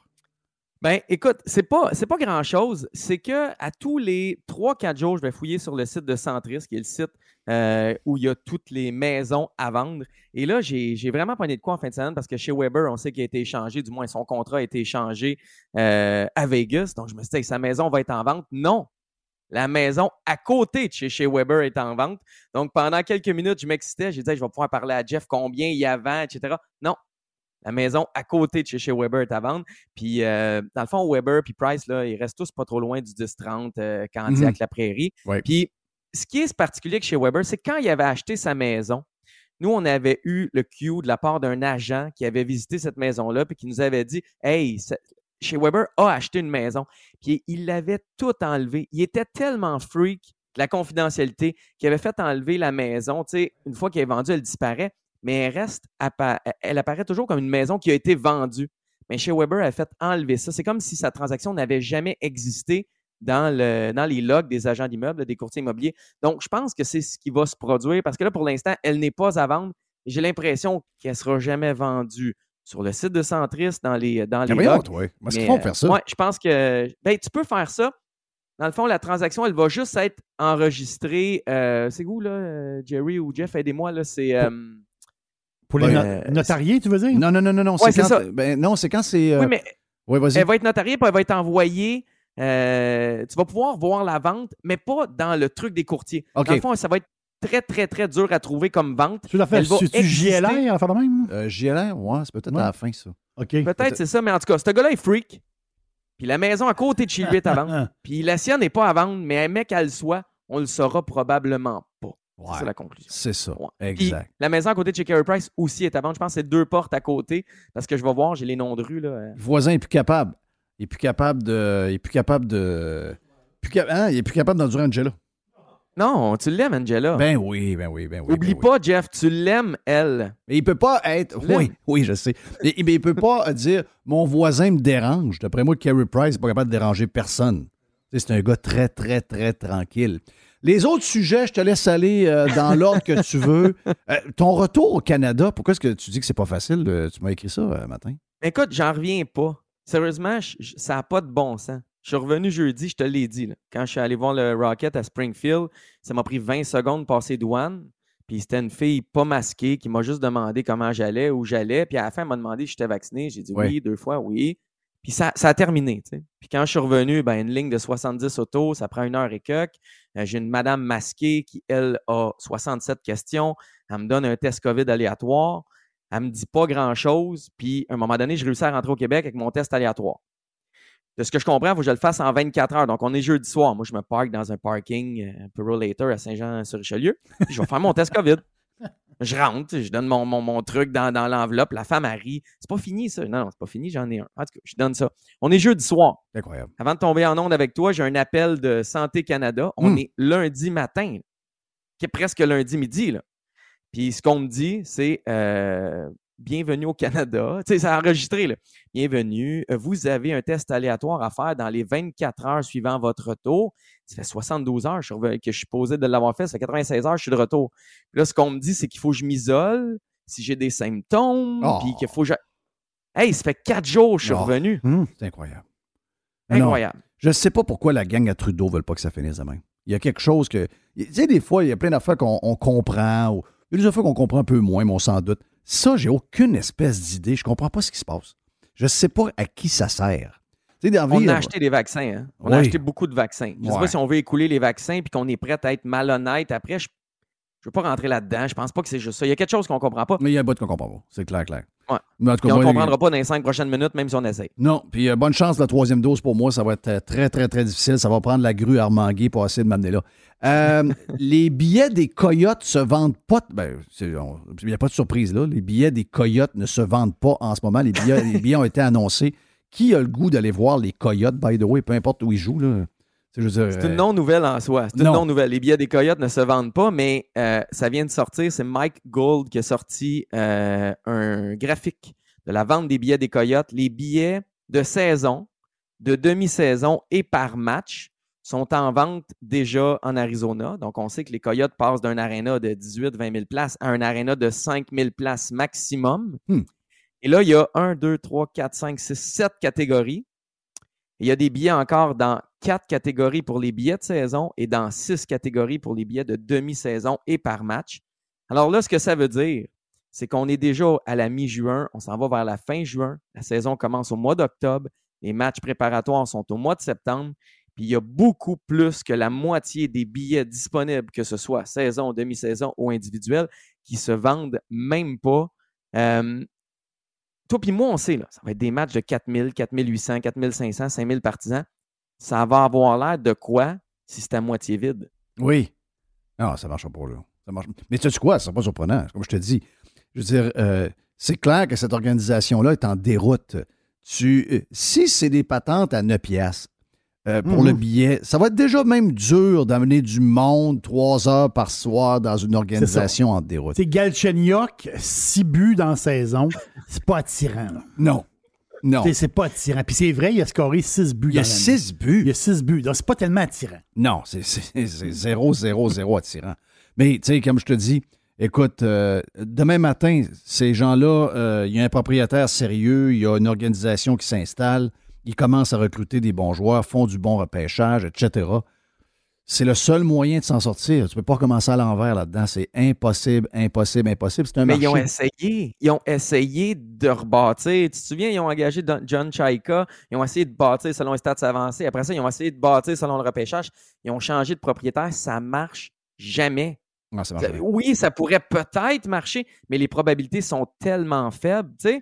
Ben, écoute, c'est pas, c'est pas grand-chose. C'est que à tous les 3-4 jours, je vais fouiller sur le site de Centris, qui est le site euh, où il y a toutes les maisons à vendre. Et là, j'ai, vraiment pogné de quoi en fin de semaine parce que chez Weber, on sait qu'il a été échangé, du moins son contrat a été échangé euh, à Vegas. Donc, je me suis dit, sa maison va être en vente? Non! La maison à côté de chez, chez Weber est en vente. Donc, pendant quelques minutes, je m'excitais. J'ai dit, je vais pouvoir parler à Jeff combien il y a vend, etc. Non! La maison à côté de chez, chez Weber est à vendre. Puis, euh, dans le fond, Weber puis Price, là, ils restent tous pas trop loin du 10-30 euh, Candiac, la Prairie. Ouais. Puis, ce qui est particulier chez Weber, c'est quand il avait acheté sa maison, nous, on avait eu le Q de la part d'un agent qui avait visité cette maison-là puis qui nous avait dit Hey, chez Weber a acheté une maison. Puis il l'avait tout enlevé. Il était tellement freak de la confidentialité qu'il avait fait enlever la maison. Tu sais, une fois qu'elle est vendue, elle disparaît, mais elle reste, elle apparaît toujours comme une maison qui a été vendue. Mais chez Weber, elle a fait enlever ça. C'est comme si sa transaction n'avait jamais existé dans, le, dans les logs des agents d'immeubles, des courtiers immobiliers. Donc, je pense que c'est ce qui va se produire parce que là, pour l'instant, elle n'est pas à vendre. J'ai l'impression qu'elle ne sera jamais vendue sur le site de Centris, dans les, dans les Ben voyons, logs. toi. Mais, qu'ils vont euh, faire ça? ouais, je pense que ben, tu peux faire ça. Dans le fond, la transaction, elle va juste être enregistrée. euh, c'est où, là, euh, Jerry ou Jeff, aidez-moi, là, c'est. euh, Pour les Euh, no- notariés, tu veux dire? Non, non, non, non, non. Ouais, c'est quand, ça. Ben, non, c'est quand c'est. euh, Oui, mais ouais, vas-y. elle va être notariée, puis elle va être envoyée. Euh, tu vas pouvoir voir la vente, mais pas dans le truc des courtiers. OK. Dans le fond, ça va être très, très, très dur à trouver comme vente. Tu l'as fait. C'est-tu exister. JLR, à faire de même? Euh, JLR, ouais, c'est peut-être Ouais. à la fin, ça. OK. Peut-être c'est ça, mais en tout cas, ce gars-là est freak. Puis la maison à côté de chez lui est à vendre. Puis la sienne n'est pas à vendre, mais un mec qu'elle le soit, on le saura probablement pas. Ouais. C'est la conclusion. C'est ça. Ouais. Puis Exact. la maison à côté de chez Carey Price aussi est à vendre. Je pense que c'est deux portes à côté. Parce que je vais voir, j'ai les noms de rue. Là. Le voisin est plus capable. Il est plus capable de. Il est plus capable de. plus cap- hein, Il est plus capable d'endurer Angela. Non, tu l'aimes, Angela. Ben oui, ben oui, ben oui. Oublie ben oui. pas, Jeff, tu l'aimes, elle. Mais il peut pas être. Oui, oui, je sais. Mais, mais il peut pas dire mon voisin me dérange. D'après moi, Kerry Price n'est pas capable de déranger personne. C'est un gars très, très, très tranquille. Les autres sujets, je te laisse aller euh, dans l'ordre que tu veux. Euh, ton retour au Canada, pourquoi est-ce que tu dis que c'est pas facile? Euh, Tu m'as écrit ça euh, matin? Écoute, j'en reviens pas. Sérieusement, je- ça n'a pas de bon sens. Je suis revenu jeudi, je te l'ai dit. là. Quand je suis allé voir le Rocket à Springfield, ça m'a pris 20 secondes de passer douane. Puis c'était une fille pas masquée qui m'a juste demandé comment j'allais, où j'allais. Puis à la fin, elle m'a demandé si j'étais vacciné. J'ai dit oui, deux fois, oui. Puis ça, ça a terminé. Puis quand je suis revenu, ben, une ligne de 70 autos, ça prend une heure et quelques. Euh, J'ai une madame masquée qui, elle, a 67 questions. Elle me donne un test COVID aléatoire. Elle me dit pas grand-chose. Puis, à un moment donné, je réussis à rentrer au Québec avec mon test aléatoire. De ce que je comprends, il faut que je le fasse en 24 heures. Donc, on est jeudi soir. Moi, je me parque dans un parking euh, un peu later à Saint-Jean-sur-Richelieu. Je vais faire mon test COVID. Je rentre, je donne mon, mon, mon truc dans, dans l'enveloppe. La femme, elle rit. C'est pas fini, ça. Non, non, c'est pas fini, j'en ai un. En tout cas, je donne ça. On est jeudi soir. Incroyable. Avant de tomber en onde avec toi, j'ai un appel de Santé Canada. On Hmm. est lundi matin, qui est presque lundi midi. Là. Puis ce qu'on me dit, c'est euh, Bienvenue au Canada. Tu sais, c'est enregistré. Là. Bienvenue. Euh, Vous avez un test aléatoire à faire dans les 24 heures suivant votre retour. Ça fait 72 heures que je suis posé de l'avoir fait. Ça fait 96 heures je suis de retour. Puis là, ce qu'on me dit, c'est qu'il faut que je m'isole si j'ai des symptômes. Oh. Puis qu'il faut que je. Hey, ça fait quatre jours que je suis Oh. revenu. C'est incroyable. Non, Incroyable. je ne sais pas pourquoi la gang à Trudeau ne veut pas que ça finisse demain. Il y a quelque chose que. Tu sais, des fois, il y a plein d'affaires qu'on on comprend, ou il y a des affaires qu'on comprend un peu moins, mais on s'en doute. Ça, j'ai aucune espèce d'idée. Je comprends pas ce qui se passe. Je ne sais pas à qui ça sert. Dans On vie, a là, acheté des vaccins. hein. On Oui. a acheté beaucoup de vaccins. Je ne sais Ouais. pas si on veut écouler les vaccins puis qu'on est prêt à être malhonnête après. Je Je veux pas rentrer là-dedans. Je pense pas que c'est juste ça. Il y a quelque chose qu'on comprend pas. Mais il y a un bout qu'on comprend pas. C'est clair, clair. Ouais. Mais en tout Puis cas, on ne comprendra pas dans les cinq prochaines minutes, même si on essaye. Non, puis euh, bonne chance, la troisième dose pour moi, ça va être euh, très, très, très difficile. Ça va prendre la grue à remanguer pour essayer de m'amener là. Euh, les billets des coyotes se vendent pas. Ben, il n'y a pas de surprise là. Les billets des coyotes ne se vendent pas en ce moment. Les billets, les billets ont été annoncés. Qui a le goût d'aller voir les coyotes, by the way, peu importe où ils jouent? là? Dire, C'est une euh, non-nouvelle en soi. C'est une non. non-nouvelle. Les billets des Coyotes ne se vendent pas, mais euh, ça vient de sortir. C'est Mike Gold qui a sorti euh, un graphique de la vente des billets des Coyotes. Les billets de saison, de demi-saison et par match sont en vente déjà en Arizona. Donc, on sait que les Coyotes passent d'un aréna de 18-20 000 places à un aréna de 5 000 places maximum. Hmm. Et là, il y a 1, 2, 3, 4, 5, 6, 7 catégories. Il y a des billets encore dans quatre catégories pour les billets de saison et dans six catégories pour les billets de demi-saison et par match. Alors là, ce que ça veut dire, c'est qu'on est déjà à la mi-juin, on s'en va vers la fin juin, la saison commence au mois d'octobre, les matchs préparatoires sont au mois de septembre, puis il y a beaucoup plus que la moitié des billets disponibles, que ce soit saison, demi-saison ou individuel, qui se vendent même pas. Euh, puis moi, on sait, là, ça va être des matchs de 4000, 4800, 4500, 5000 partisans. Ça va avoir l'air de quoi si c'est à moitié vide? Oui. Non, ça marche pas, là. Ça marche... Mais tu sais quoi? C'est pas surprenant. Comme je te dis, je veux dire, euh, c'est clair que cette organisation-là est en déroute. Tu, euh, si c'est des patentes à 9 piastres euh, pour Mhm. le billet, ça va être déjà même dur d'amener du monde trois heures par soir dans une organisation en déroute. C'est Galchenyuk, 6 buts dans la saison. C'est pas attirant. là. Non. Non. C'est pas attirant. Puis c'est vrai, il a scoré 6 buts. Il y a. 6 buts. Il y a 6 buts. Donc, c'est pas tellement attirant. Non, c'est c'est- c'est zéro, zéro, zéro attirant. Mais, tu sais, comme je te dis, écoute, euh, demain matin, ces gens-là, euh, il y a un propriétaire sérieux, il y a une organisation qui s'installe, ils commencent à recruter des bons joueurs, font du bon repêchage, etc. C'est le seul moyen de s'en sortir. Tu peux pas commencer à l'envers là-dedans. C'est impossible, impossible, impossible. C'est un Mais marché. ils ont essayé. Ils ont essayé de rebâtir. Tu te souviens, ils ont engagé John Chaika. Ils ont essayé de bâtir selon les stats avancés. Après ça, ils ont essayé de bâtir selon le repêchage. Ils ont changé de propriétaire. Ça marche jamais. Non, ça marche jamais. oui, ça pourrait peut-être marcher, mais les probabilités sont tellement faibles. Tu sais,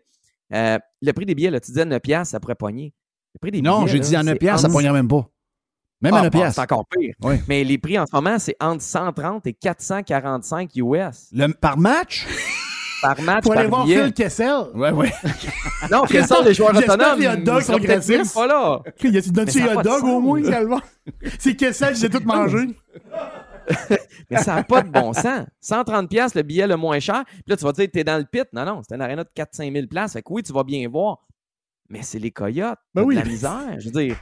Euh, le prix des billets, là, tu disais 9 piastres, ça pourrait pogner. Le prix des Non, j'ai dit à 9 c'est piastres, ça ne poignerait même pas. Même à Ah, 9 bon, piastres. C'est encore pire. Oui. Mais les prix en ce moment, c'est entre 130 et 445 US. Le- par match? Par match, aller par voir billet. Phil Kessel. Oui, oui. Non, sont les joueurs autonomes? les hot dogs sont gratis. pas là. Il y a-tu donné hot au moins, Calva? C'est Kessel, j'ai tout mangé. Mais ça n'a pas de bon sens. 130 pièces le billet le moins cher. Puis là, tu vas te dire, t'es dans le pit. Non, non, c'est un aréna de 4-5 000 places. Fait que oui, tu vas bien voir. Mais c'est les coyotes. Ben oui. de la misère. Je veux dire,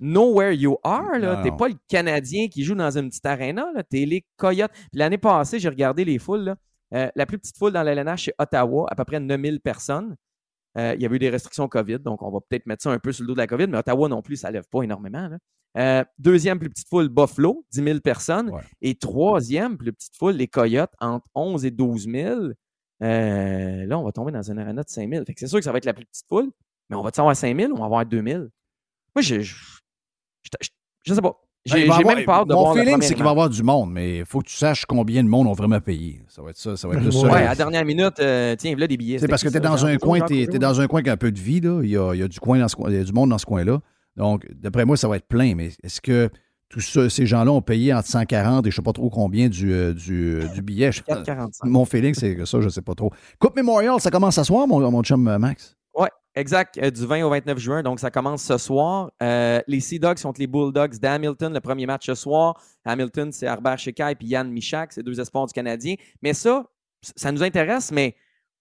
know where you are. Là. T'es pas le Canadien qui joue dans une petite aréna. Là. T'es les coyotes. L'année passée, j'ai regardé les foules. là. Euh, la plus petite foule dans l'LNH, c'est Ottawa, à peu près 9000 personnes. Euh, il y avait eu des restrictions COVID, donc on va peut-être mettre ça un peu sur le dos de la COVID, mais Ottawa non plus, ça ne lève pas énormément. là. Euh, deuxième plus petite foule, Buffalo, 10 000 personnes. Ouais. Et troisième plus petite foule, les Coyotes, entre 11 et 12 000. Euh, là, on va tomber dans un arena de 5 000. Fait que c'est sûr que ça va être la plus petite foule, mais on va avoir 5 000 ou on va avoir 2 000? Moi, je, je, je, je- je sais pas. J'ai même peur de Mon voir feeling, c'est qu'il va y avoir du monde, mais il faut que tu saches combien de monde ont vraiment payé. Ça va être ça. Ça va être le Ouais, seul. Ouais, à la dernière minute, euh, tiens, voilà des billets. C'est parce que tu es dans un coin, dans un coin qui a un peu de vie, là. Il y a, il y a du coin dans ce coin, il y a du monde dans ce coin-là. Donc, d'après moi, ça va être plein. Mais est-ce que tous ceux- ces gens-là ont payé entre 140 et je ne sais pas trop combien du, euh, du, euh, du billet? Je- 4,45. mon feeling, c'est que ça, je ne sais pas trop. Coupe Memorial, ça commence à soir, mon, mon chum euh, Max? Oui, exact. euh, du 20 au 29 juin. Donc, ça commence ce soir. Euh, les Sea Dogs sont les Bulldogs d'Hamilton. Le premier match ce soir. Hamilton, c'est Harbert Shekai et Yann Michak. C'est deux espoirs du Canadien. Mais ça, ça nous intéresse, mais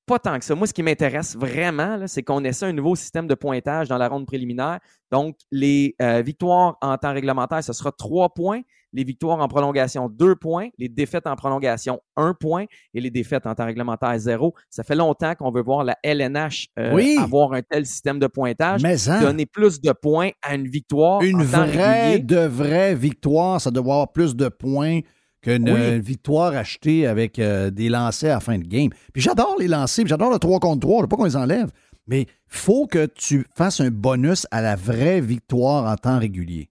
pas tant que ça. Moi, ce qui m'intéresse vraiment, c'est qu'on essaie un nouveau système de pointage dans la ronde préliminaire. Donc, les euh, victoires en temps réglementaire, ce sera trois points. Les victoires en prolongation, deux points. Les défaites en prolongation, un point. Et les défaites en temps réglementaire, zéro. Ça fait longtemps qu'on veut voir la LNH euh, Oui. avoir un tel système de pointage. Mais hein, Donner plus de points à une victoire. une en temps vraie, régulier. de vraie victoire, ça doit avoir plus de points qu'une Oui. euh, victoire achetée avec euh, des lancers à la fin de game. Puis j'adore les lancers, j'adore le 3 contre 3, je veux pas qu'on les enlève. Mais faut que tu fasses un bonus à la vraie victoire en temps régulier.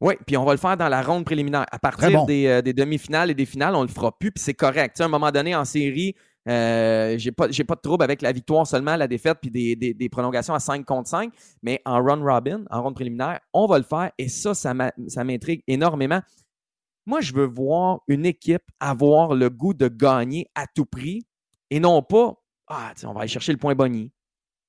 Oui, puis on va le faire dans la ronde préliminaire. À partir bon. des, euh, des demi-finales et des finales, on le fera plus, puis c'est correct. Tu sais, à un moment donné, en série, euh, j'ai pas, pas de trouble avec la victoire seulement, la défaite, puis des, des- des prolongations à 5 contre 5. Mais en run robin, en ronde préliminaire, on va le faire. Et ça, ça m'intrigue énormément. Moi, je veux voir une équipe avoir le goût de gagner à tout prix et non pas, ah, on va aller chercher le point boni.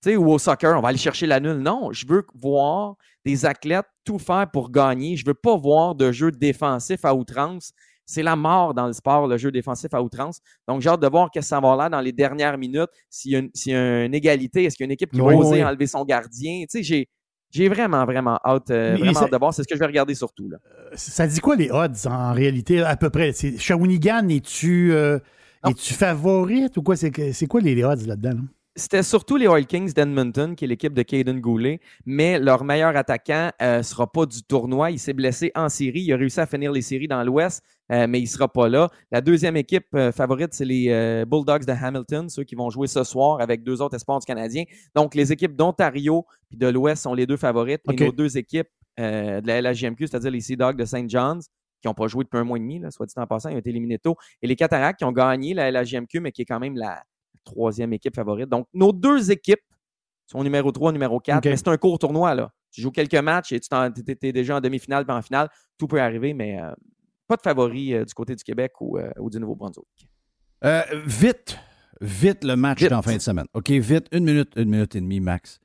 Sais, ou au soccer, on va aller chercher la nulle. Non, je veux voir des athlètes tout faire pour gagner. Je veux pas voir de jeu défensif à outrance. C'est la mort dans le sport, le jeu défensif à outrance. Donc, j'ai hâte de voir qu'est-ce que ça va là dans les dernières minutes. S'il y a une, s'il y a une égalité, est-ce qu'il y a une équipe qui Oui, va oser oui. enlever son gardien? Tu sais, j'ai, j'ai vraiment, vraiment hâte, euh, vraiment ça- hâte de voir. C'est ce que je vais regarder surtout. Là. Ça dit quoi les odds en réalité, à peu près? Shawinigan, es-tu euh, es-tu favorite ou quoi? C'est quoi les, les odds là-dedans? là? C'était surtout les Oil Kings d'Edmonton, qui est l'équipe de Caden Goulet, mais leur meilleur attaquant ne sera pas du tournoi. Il s'est blessé en série. Il a réussi à finir les séries dans l'Ouest, euh, mais il ne sera pas là. La deuxième équipe euh, favorite, c'est les euh, Bulldogs de Hamilton, ceux qui vont jouer ce soir avec deux autres espoirs du Canadien. Donc, les équipes d'Ontario et de l'Ouest sont les deux favorites. OK. Et nos deux équipes euh, de la LHJMQ, c'est-à-dire les Sea Dogs de St. John's, qui n'ont pas joué depuis un mois et demi, là, soit dit en passant, ils ont été éliminés tôt. Et les Cataractes qui ont gagné la LHJMQ, mais qui est quand même la troisième équipe favorite. Donc, nos deux équipes sont numéro 3, numéro 4, OK. mais c'est un court tournoi. Là. Tu joues quelques matchs et tu t'es déjà en demi-finale puis en finale. Tout peut arriver, mais euh, pas de favori euh, du côté du Québec ou, euh, ou du Nouveau-Brunswick. Vite, vite le match Vite. d'en fin de semaine. OK, vite, une minute, une minute et demie max.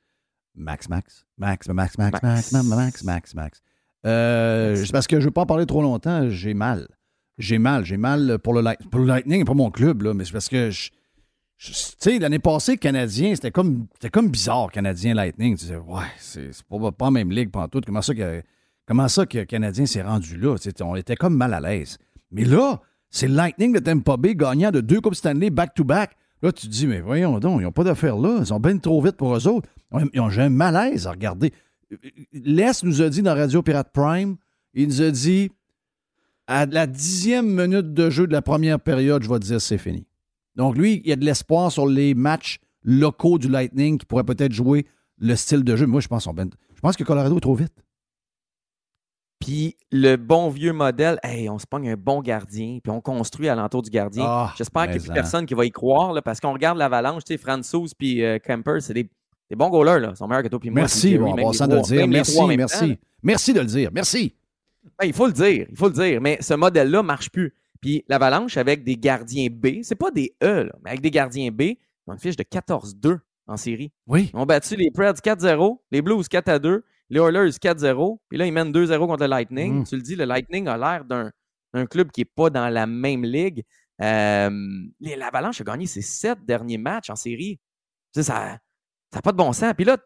Max, max, max, max, max, max, max, Max. max, max, max. C'est parce que je ne veux pas en parler trop longtemps, j'ai mal. J'ai mal, j'ai mal pour le, pour le Lightning, pas mon club, là, mais c'est parce que je- tu sais, l'année passée, Canadien, c'était comme, comme bizarre, Canadien Lightning. Tu disais, ouais, c'est pas, pas la même ligue pantoute. Comment ça que, comment ça que Canadien s'est rendu là? On était comme mal à l'aise. Mais là, c'est Lightning de Tampa Bay gagnant de deux Coupes Stanley back-to-back. Là, tu te dis, mais voyons donc, ils n'ont pas d'affaires là. Ils sont bien trop vite pour eux autres. Ils ont- un malaise à regarder. Les nous a dit dans Radio Pirate Prime, il nous a dit, à la dixième minute de jeu de la première période, je vais te dire, c'est fini. Donc, lui, il y a de l'espoir sur les matchs locaux du Lightning qui pourraient peut-être jouer le style de jeu. Moi, je pense, qu'on ben- je pense que Colorado est trop vite. Puis le bon vieux modèle, hey, on se pogne un bon gardien, puis on construit alentour du gardien. Ah, J'espère qu'il n'y a plus personne qui va y croire, là, parce qu'on regarde l'avalanche, tu sais, Franzouz puis euh, Kemper, c'est des, des bons goalers, là. Ils sont meilleurs que toi puis moi. Merci, bon, de le dire. Merci, temps, merci. Merci de le dire. Merci. Ben, il faut le dire, il faut le dire, mais ce modèle-là ne marche plus. Puis l'Avalanche avec des gardiens B, c'est pas des E, là, mais avec des gardiens B, ils ont une fiche de 14-2 en série. Oui. Ils ont battu les Preds 4-0, les Blues 4-2, les Oilers 4-0, puis là, ils mènent 2-0 contre le Lightning. Mm. Tu le dis, le Lightning a l'air d'un club qui n'est pas dans la même ligue. Euh, L'Avalanche a gagné ses sept derniers matchs en série. Tu sais, ça n'a pas de bon sens. Puis là,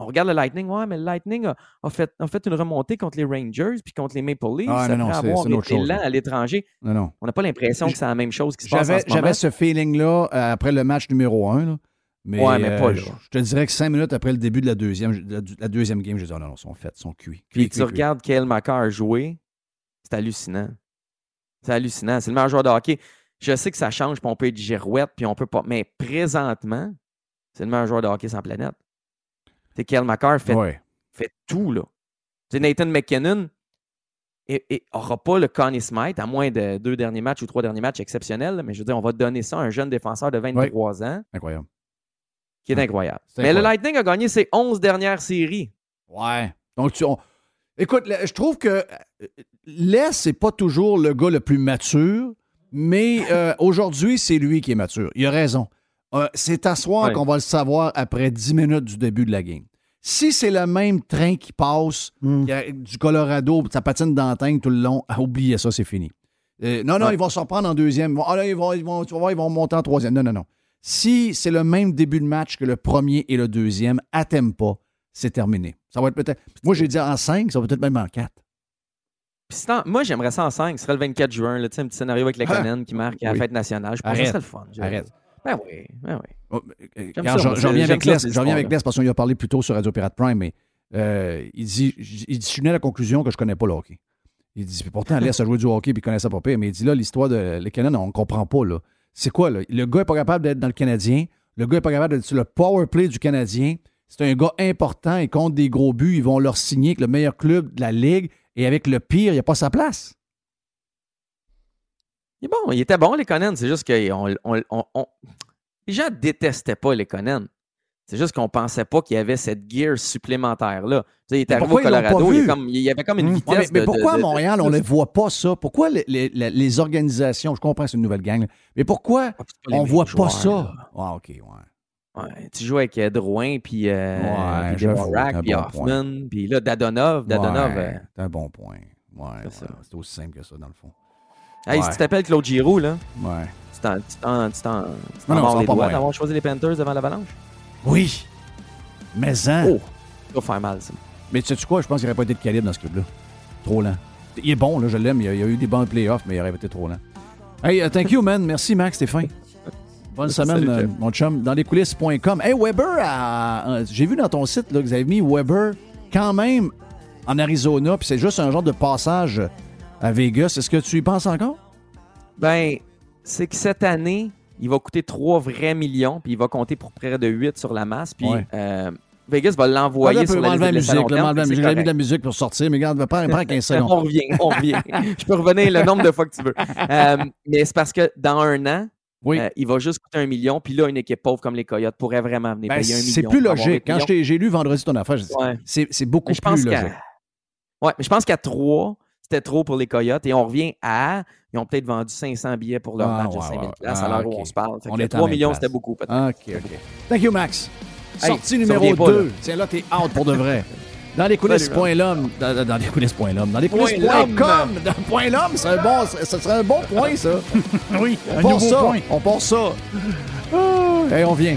on regarde le Lightning, ouais, mais le Lightning a, a fait, a fait une remontée contre les Rangers puis contre les Maple Leafs Ah, non, non, après c'est- avoir une autre chose, à l'étranger. Non, non. On n'a pas l'impression que c'est la même chose qui se passe J'avais, ce feeling-là euh, après le match numéro un. là. Mais, Ouais, mais pas euh, là. je, te dirais que cinq minutes après le début de la deuxième, de la, la deuxième game, je dis, oh non, non, ils sont faits, ils sont cuits. Puis tu cuits. regardes Kyle McCarr jouer, c'est hallucinant. C'est hallucinant. C'est le meilleur joueur de hockey. Je sais que ça change, puis on peut être girouette, puis on peut pas. Mais présentement, c'est le meilleur joueur de hockey sur la planète. C'est Kyle McCarr fait, Ouais. fait tout, là. Sais, Nathan McKinnon n'aura pas le Connie Smythe, à moins de deux derniers matchs ou trois derniers matchs exceptionnels, mais je veux dire, on va donner ça à un jeune défenseur de 23 ans, Incroyable. qui est incroyable. Mais le. Lightning a gagné ses 11 dernières séries. Ouais. Donc, tu, on- écoute, je trouve que euh, Les, c'est pas toujours le gars le plus mature, mais euh, aujourd'hui, c'est lui qui est mature. Il a raison. Euh, c'est à soir Ouais. qu'on va le savoir après 10 minutes du début de la game. Si c'est le même train qui passe Hmm. qui a- du Colorado, ça patine d'antenne tout le long, ah, oubliez ça, c'est fini. Euh, non, non, Ouais. ils vont s'en prendre en deuxième. Ah, là, ils vont, ils vont, tu vas voir, ils vont monter en troisième. Non, non, non. Si c'est le même début de match que le premier et le deuxième, à pas, c'est terminé. Ça va être peut-être. Moi, j'ai dit en 5, ça va peut-être même en 4. Puis c'est en- moi, j'aimerais ça en 5. Ce serait le 24 juin, là, un petit scénario avec Lekonen qui marque à la Oui. fête nationale. Je pense que ça serait le fun. Arrête. Ben oui, ben oui. Oh, euh, J'aime quand ça, je, moi, je reviens avec Les, ces je reviens avec. Les parce qu'on lui a parlé plus tôt sur Radio Pirate Prime, mais euh, il, dit, il dit, je suis venu à la conclusion que je connais pas le hockey. Il dit, pourtant, Les a joué du hockey puis il connaissait pas pire, mais il dit là, l'histoire de les Canadiens, on ne comprend pas. là. C'est quoi, là? Le gars n'est pas capable d'être dans le Canadien. Le gars n'est pas capable d'être sur le power play du Canadien. C'est un gars important et contre des gros buts, ils vont leur signer que le meilleur club de la Ligue et avec le pire, il n'y a pas sa place. Il est bon, il était bon, les Conan. C'est juste que on, on- on- on- les gens détestaient pas les Conan. C'est juste qu'on pensait pas qu'il y avait cette gear supplémentaire-là. Tu sais, il est arrivé au Colorado, il, comme- y avait comme une Ouais, vitesse. mais, mais de- pourquoi de- à Montréal, on ne voit pas ça? Pourquoi les, les- les- les organisations, je comprends, c'est une nouvelle gang, mais pourquoi Ah, c'est on mêmes voit pas ça? Ah, OK, ouais. Ouais, tu joues avec euh, Drouin, puis euh, Ouais, puis c'est puis bon Hoffman, puis là, Dadonov. Dadonov Ouais, euh, c'est un bon point. C'est ouais, c'est aussi simple que ça, dans le fond. Hey, Ouais. si tu t'appelles Claude Giroux, là, Ouais. tu t'en, tu t'en, tu t'en, tu ça d'avoir choisi les Panthers devant l'Avalanche. Oui. Mais hein. Oh, ça va faire mal, ça. Mais tu sais quoi? Je pense qu'il n'aurait pas été de calibre dans ce club-là. Trop lent. Il est bon, là, je l'aime. Il il a eu des bons playoffs, mais il aurait été trop lent. Hey, uh, thank you, man. Merci, Max. Fin. Bonne semaine, euh, mon chum. Dans les coulisses.com. Hey, Weber, a- j'ai vu dans ton site là, que vous avez mis Weber quand même en Arizona, puis c'est juste un genre de passage à Vegas. Est-ce que tu y penses encore? Ben, c'est que cette année, il va coûter 3 vrais millions, puis il va compter pour près de 8 sur la masse. Puis Ouais. euh, Vegas va Ouais, l'envoyer là, sur la liste la musique. J'ai mis de la musique pour sortir, mais regarde, prends, prends 15 on secondes. revient, on revient. Je peux revenir le nombre de fois que tu veux. Euh, mais c'est parce que dans un an, Oui. euh, il va juste coûter un million, puis là, une équipe pauvre comme les Coyotes pourrait vraiment venir Ben, payer un million. c'est plus logique. Quand j'ai lu vendredi ton affaire, j'ai dit, Ouais. c'est beaucoup Mais je pense plus logique. Ouais, mais je pense qu'à 3, c'était trop pour les Coyotes. Et on revient à. Ils ont peut-être vendu 500 billets pour leur Ah, match ouais, à 5000 ouais. places Ah, à l'heure ok. où on se parle. On que est à 3 même millions, c'était beaucoup, peut-être. OK, OK. Thank you, Max. Hey, Sortie numéro revient pas, 2. là. Tiens, là, t'es out pour de vrai. Dans les coulisses, point l'homme. Dans, dans- dans les coulisses, point l'homme. Dans les Point coulisses, point com. Dans point l'homme, c'est un bon, ce serait un bon point, ça. Oui, On un nouveau ça. point. On part ça. Ah, Et on vient.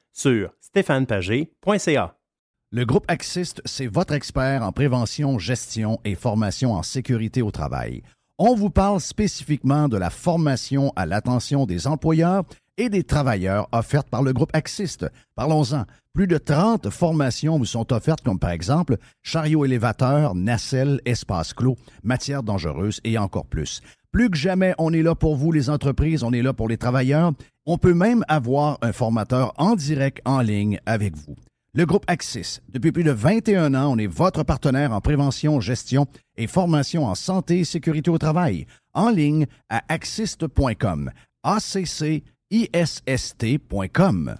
sur stéphanepagé.ca. Le groupe Axiste, c'est votre expert en prévention, gestion et formation en sécurité au travail. On vous parle spécifiquement de la formation à l'attention des employeurs et des travailleurs offertes par le groupe Axiste. Parlons-en. Plus de 30 formations vous sont offertes, comme par exemple chariot élévateur, nacelle, espace clos, matières dangereuses et encore plus. Plus que jamais, on est là pour vous, les entreprises, on est là pour les travailleurs. On peut même avoir un formateur en direct en ligne avec vous. Le groupe Axis, depuis plus de 21 ans, on est votre partenaire en prévention, gestion et formation en santé et sécurité au travail. En ligne à axist.com. A-C-C-I-S-S-T.com.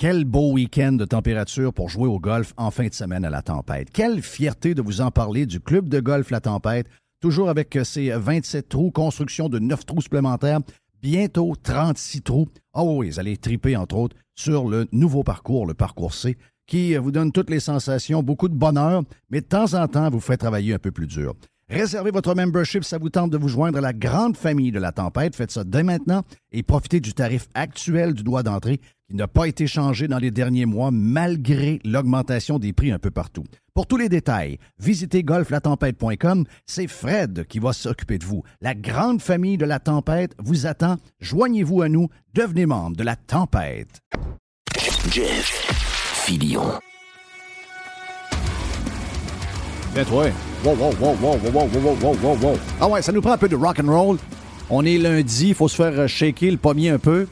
Quel beau week-end de température pour jouer au golf en fin de semaine à la tempête. Quelle fierté de vous en parler du club de golf La Tempête, toujours avec euh, ses 27 trous, construction de 9 trous supplémentaires, bientôt 36 trous. Ah oui, vous allez triper, entre autres, sur le nouveau parcours, le parcours C, qui euh, vous donne toutes les sensations, beaucoup de bonheur, mais de temps en temps, vous fait travailler un peu plus dur. Réservez votre membership, ça vous tente de vous joindre à la grande famille de la tempête. Faites ça dès maintenant et profitez du tarif actuel du droit d'entrée qui n'a pas été changé dans les derniers mois malgré l'augmentation des prix un peu partout. Pour tous les détails, visitez golflatempête.com. C'est Fred qui va s'occuper de vous. La grande famille de la tempête vous attend. Joignez-vous à nous. Devenez membre de la tempête. Jeff Filion. Ben toi. Wow, wow, wow, wow, wow, wow, wow, wow, wow, wow. Ah ouais, ça nous prend un peu de rock and roll. On est lundi, il faut se faire euh, shaker le pommier un peu.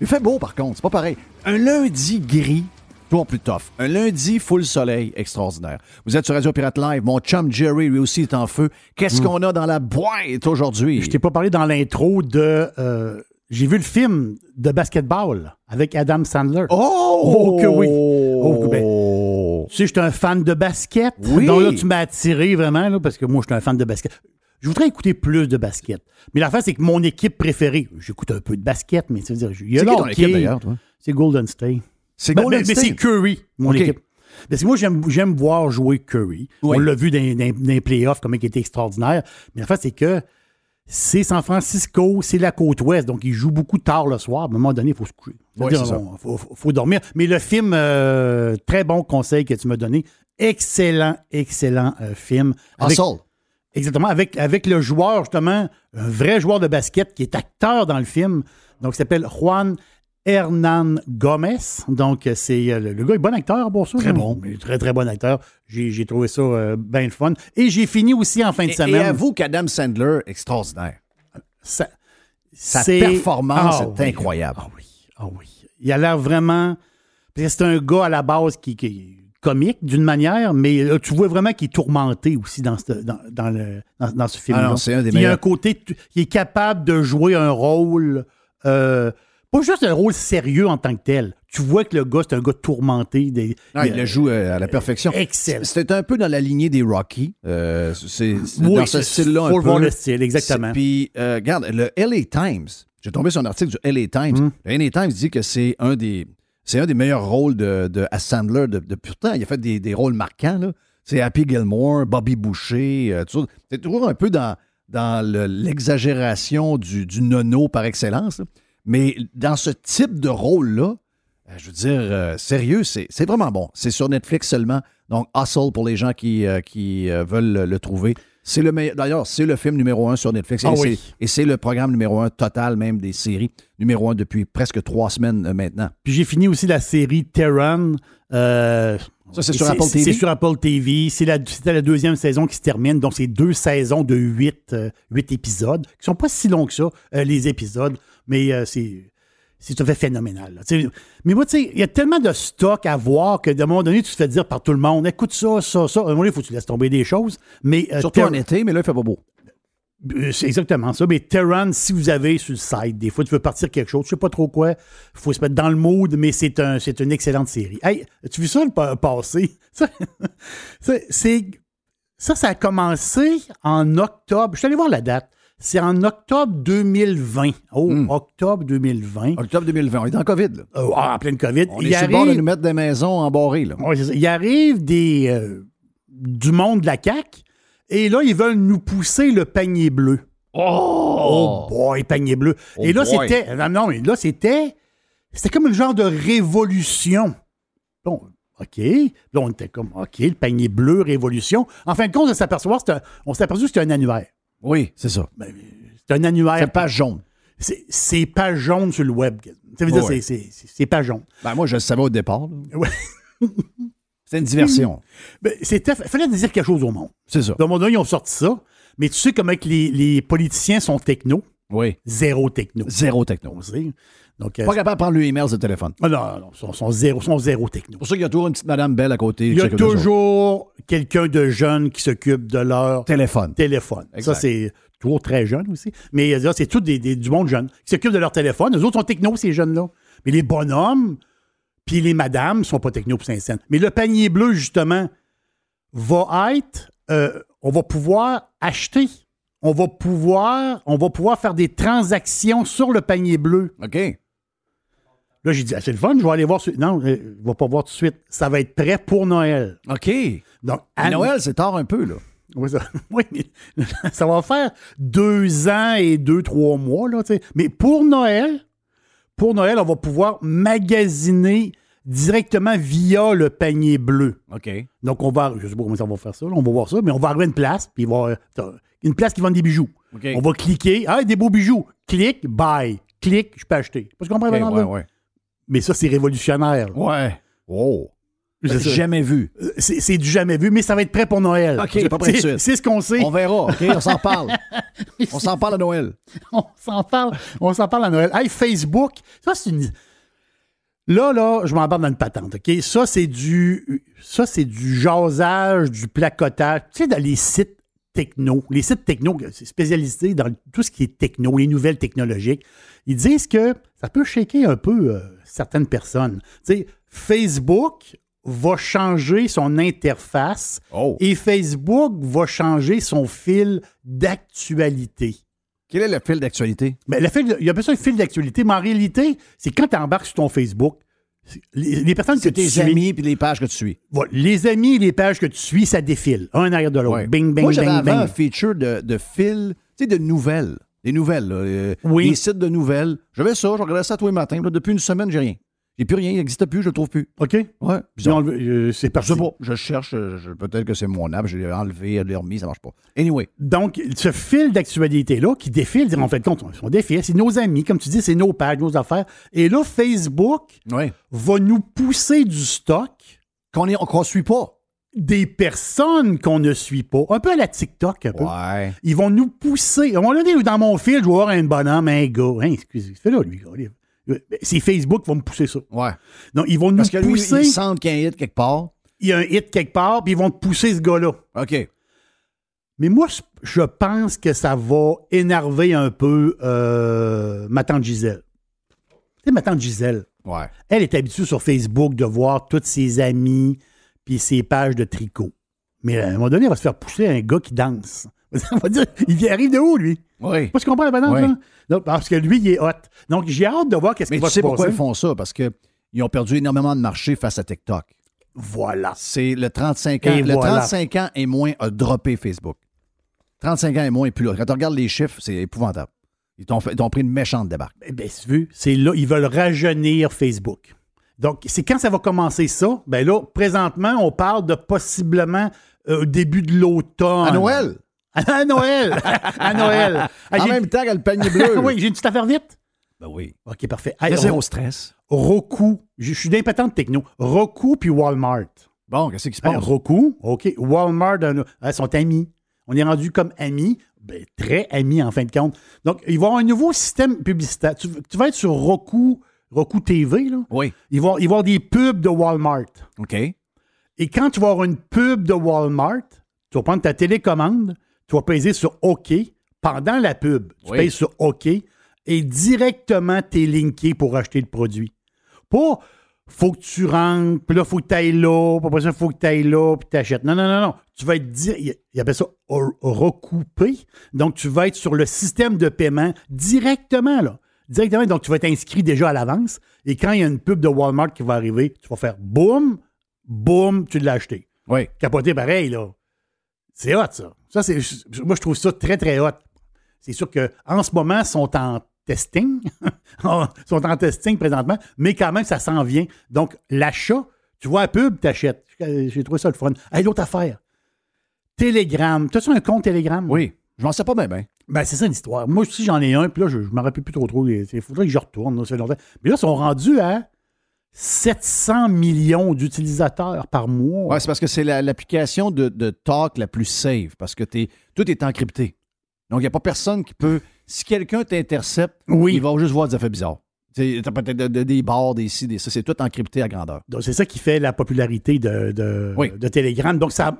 Il fait beau par contre, c'est pas pareil. Un lundi gris, toujours plus tough. Un lundi full soleil, extraordinaire. Vous êtes sur Radio Pirate Live, mon chum Jerry lui aussi est en feu. Qu'est-ce qu'on a dans la boîte aujourd'hui? Je t'ai pas parlé dans l'intro de. euh, J'ai vu le film de basketball avec Adam Sandler. Oh! Oh que oui! Oh que ben. Tu sais, suis un fan de basket. Oui. Donc là, tu m'as attiré vraiment, là, parce que moi, je suis un fan de basket. Je voudrais écouter plus de basket. Mais l'affaire, c'est que mon équipe préférée, j'écoute un peu de basket, mais tu veux dire, il y a C'est qui ton équipe d'ailleurs, toi? C'est Golden State. C'est Ben, Golden ben, mais State? c'est Curry, mon équipe. Parce que moi, j'aime, j'aime voir jouer Curry. Oui. On l'a vu dans, dans- dans les playoffs, comment il était extraordinaire. Mais l'affaire, c'est que C'est San Francisco, c'est la côte ouest, donc il joue beaucoup tard le soir. À un moment donné, il faut se coucher. On- faut, faut- faut dormir. Mais le film, euh, très bon conseil que tu m'as donné. Excellent, excellent euh, film. Avec- Hustle. Exactement, avec, avec le joueur, justement, un vrai joueur de basket qui est acteur dans le film. Donc, il s'appelle Juan Hernan Gomez. Donc, euh, c'est euh, le, le gars est bon acteur pour ça. Très bon. Mais Très, très bon acteur. J'ai trouvé ça euh, bien le fun. Et j'ai fini aussi en fin de Et, semaine. et avoue qu'Adam Sandler, extraordinaire. Ça- Sa performance Ah est oui. incroyable. Ah oui, ah oui. Il a l'air vraiment. C'est un gars à la base qui, qui est comique d'une manière, mais là, tu vois vraiment qu'il est tourmenté aussi dans ce, dans, dans le, dans, dans ce film. Ah non, c'est un des Il y a un côté, il est capable de jouer un rôle, euh, pas juste un rôle sérieux en tant que tel. Tu vois que le gars, c'est un gars tourmenté. Des, il le joue euh, à la perfection. Excellent. C'est un peu dans la lignée des Rocky. Euh, c'est Oui, dans ce style-là peu. voir le style, exactement. Puis, euh, regarde, le LA Times, j'ai tombé sur un article du LA Times. Hmm. Le LA Times dit que c'est un des c'est un des meilleurs rôles de, de Sandler de, de pourtant. Il a fait des, des rôles marquants. là. C'est Happy Gilmore, Bobby Boucher. euh, tout ça. C'est toujours un peu dans, dans le- l'exagération du, du nono par excellence. là. Mais dans ce type de rôle-là, euh, je veux dire, euh, sérieux, c'est vraiment bon. C'est sur Netflix seulement. Donc, Hustle pour les gens qui, euh, qui euh, veulent le, le trouver. C'est le meilleur. D'ailleurs, c'est le film numéro un sur Netflix. Ah et oui. c'est- le programme numéro un total, même des séries, numéro un depuis presque trois semaines maintenant. Puis j'ai fini aussi la série Terran. Ça, c'est sur Apple TV? C'est sur Apple TV. C'est la- C'était la, deuxième saison qui se termine. Donc, c'est deux saisons de huit, euh, huit épisodes, qui sont pas si longs que ça, euh, les épisodes, mais euh, c'est. C'est tout à fait phénoménal. là. Tu Mais moi, tu sais, il y a tellement de stock à voir que d'un moment donné, tu te fais dire par tout le monde écoute ça, ça, ça. À un moment donné, il faut que tu laisses tomber des choses. Mais, euh, Surtout en été, mais là, il fait pas beau. euh, C'est exactement ça. Mais Terran, si vous avez sur le site, des fois, tu veux partir quelque chose, je sais pas trop quoi, il faut se mettre dans le mood, mais c'est un, une excellente série. Hey, as-tu vu ça le pa- passé? Ça, ça a commencé en octobre. Je suis allé voir la date. C'est en octobre 2020. Oh, octobre 2020. Octobre 2020, on est en COVID. Là. Euh, ah, en pleine COVID. On Il est sur le bord de nous mettre des maisons. Là. Ouais, c'est ça. Il arrive des, euh, du monde de la CAQ et là, ils veulent nous pousser le panier bleu. Oh, boy, panier bleu. Oh et là, c'était. Non, non, mais là, c'était. C'était comme un genre de révolution. Bon, OK. Là, on était comme, OK, le panier bleu, révolution. En fin de compte, on s'est aperçu que c'était un annuaire. Oui, c'est ça. C'est un annuaire. C'est page jaune. C'est page jaune sur le web. Ça veut dire, Ouais. c'est- page jaune. Ben, moi, je le savais au départ. Ouais. C'est une diversion. Ben, c'était, fallait dire quelque chose au monde. C'est ça. À un moment donné, ils ont sorti ça. Mais tu sais comment que les, les politiciens sont techno? Oui. Zéro techno. Zéro techno. Donc, euh, Pas capable de prendre le email de téléphone. ah non, non, non, ils sont, sont zéro, sont zéro techno. C'est pour ça qu'il y a toujours une petite madame belle à côté. Il y a toujours quelqu'un de jeune qui s'occupe de leur Téléphone. téléphone. Exact. Ça, c'est toujours très jeune aussi. Mais euh, là, c'est tout des, des- du monde jeune qui s'occupe de leur téléphone. Les autres sont techno, ces jeunes-là. Mais les bonhommes, puis les madames sont pas techno pour Saint-Saëns. Mais le panier bleu, justement, va être, euh, on va pouvoir acheter. On va pouvoir, on va pouvoir faire des transactions sur le panier bleu. OK. Là, j'ai dit, ah, c'est le fun, je vais aller voir. Non, euh, je ne vais pas voir tout de suite. Ça va être prêt pour Noël. OK. Donc, À Noël, c'est tard un peu, là. oui, ça, oui, mais ça va faire deux ans et deux, trois mois. Là. Mais pour Noël, pour Noël, on va pouvoir magasiner directement via le panier bleu. OK. Donc, on va, je sais pas comment ça va faire ça, là, on va voir ça, mais on va arriver à une place, puis il va une place qui vend des bijoux. On va cliquer, ah, des beaux bijoux. Clique, buy. Clique, je peux acheter. Parce qu'on OK, comprend ouais, ouais. Mais ça, c'est révolutionnaire. Ouais. Oh. C'est. Jamais vu. Euh, C'est du jamais vu, mais ça va être prêt pour Noël. OK, pas prêt tout de C'est- suite. C'est ce qu'on sait. On verra, OK? On s'en parle. On s'en parle à Noël. on s'en parle. On s'en parle à Noël. Hey, Facebook, ça, c'est une. Là, là, je m'embarque dans une patente, OK? Ça, c'est du. Ça, c'est du jasage, du placotage. Tu sais, dans les sites techno, les sites techno, c'est spécialisé dans tout ce qui est techno, les nouvelles technologiques. Ils disent que ça peut shaker un peu euh, certaines personnes. Tu sais, Facebook va changer son interface Oh. et Facebook va changer son fil d'actualité. Quel est le fil d'actualité? Ben, le fil, il y a pas ça un fil d'actualité, mais en réalité, c'est quand tu embarques sur ton Facebook, les, les personnes que tu tes amis puis les pages que tu suis. voilà, les amis et les pages que tu suis, ça défile, un arrière de l'autre. Ouais. Bing, bing, Moi, j'avais bing, avant un bing. feature de, de fil sais, de nouvelles. Des nouvelles, là, euh, Oui. Des sites de nouvelles. J'avais ça, je regardais ça tous les matins. Là, depuis une semaine, j'ai rien. J'ai plus rien, il n'existe plus, je le trouve plus. OK? Ouais, euh, C'est Je parti. sais pas, je cherche, euh, je- peut-être que c'est mon app, je l'ai enlevé, je l'ai remis, ça marche pas. Anyway, Donc, ce fil d'actualité-là qui défile, en fait compte, on défile, c'est nos amis, comme tu dis, c'est nos pages, nos affaires. Et là, Facebook ouais. va nous pousser du stock qu'on est, qu'on suit pas. des personnes qu'on ne suit pas. Un peu à la TikTok, un peu. Ouais. Ils vont nous pousser. À un moment donné, dans mon fil, je vais voir un bonhomme, un gars. Hein, excusez, fais là, lui, gars. C'est Facebook qui va me pousser ça. Ouais. Donc, ils vont nous Parce que lui, pousser. qu'il y a un hit quelque part. il y a un hit quelque part, puis ils vont te pousser ce gars-là. OK. Mais moi, je- pense que ça va énerver un peu euh, ma tante Gisèle. Tu sais, ma tante Gisèle, Ouais. elle est habituée sur Facebook de voir tous ses amis puis ses pages de tricot. Mais à un moment donné, elle va se faire pousser un gars qui danse. On va dire, il arrive de où, lui? Oui. Moi, tu comprends la Oui. là? Donc, parce que lui, il est hot. Donc, j'ai hâte de voir qu'est-ce Mais qui tu va sais se pourquoi passer. ils font ça? Parce qu'ils ont perdu énormément de marché face à TikTok. Voilà. C'est le 35 ans. Et le voilà. 35 ans et moins a droppé Facebook. 35 ans et moins et plus là. Quand tu regardes les chiffres, c'est épouvantable. Ils t'ont pris une méchante débarque. Eh bien, veux, c'est là, ils veulent rajeunir Facebook. Donc, c'est quand ça va commencer ça? Ben là, présentement, on parle de possiblement euh, au début de l'automne. À Noël! À Noël! à Noël! Ah, en j'ai- même temps que le panier bleu. oui, j'ai une petite affaire vite? Ben oui. OK, parfait. Il y a Hey, zéro Ro- stress. Roku. Je je suis d'impétente techno. Roku puis Walmart. Bon, qu'est-ce qui se Hey, passe? Roku, OK. Walmart, euh, euh, sont amis. On est rendu comme amis. Ben, très amis, en fin de compte. Donc, ils vont avoir un nouveau système publicitaire. Tu, tu vas être sur Roku, Roku TV, là. Oui. Ils vont, ils vont avoir des pubs de Walmart. OK. Et quand tu vas avoir une pub de Walmart, tu vas prendre ta télécommande, tu vas peser sur OK pendant la pub. Tu Oui. pèses sur OK et directement, tu es linké pour acheter le produit. Pas faut que tu rentres, puis là, faut que tu ailles là, puis après ça, faut que tu ailles là, puis tu achètes. Non, non, non, non. Tu vas être. di- Il appelle ça re- recoupé. Donc, tu vas être sur le système de paiement directement, là. Directement. Donc, tu vas être inscrit déjà à l'avance. Et quand il y a une pub de Walmart qui va arriver, tu vas faire boum, boum, tu l'as acheté. Oui. Capoté pareil, là. C'est hot, ça. Ça, c'est. Moi, je trouve ça très, très hot. C'est sûr qu'en ce moment, ils sont en testing. Ils sont en testing présentement, mais quand même, ça s'en vient. Donc, l'achat, tu vois la pub, t'achètes. J'ai trouvé ça le fun. Hey, l'autre affaire. Telegram. T'as-tu un compte Telegram? Oui. Je m'en sais pas bien, bien. Ben, c'est ça l'histoire. Moi aussi, j'en ai un, puis là, je ne me rappelle plus trop trop. Il faudrait que je retourne, là, ça fait longtemps. Mais là, ils sont rendus à 700 millions d'utilisateurs par mois. Ouais, c'est parce que c'est la- l'application de, de talk la plus safe, parce que tout est encrypté. Donc, il n'y a pas personne qui peut. Si quelqu'un t'intercepte, Oui. il va juste voir des effets bizarres. Tu as peut-être de- de- des barres, des ci, des ça. C'est tout encrypté à grandeur. Donc, c'est ça qui fait la popularité de, de, Oui. de Telegram. Donc, ça,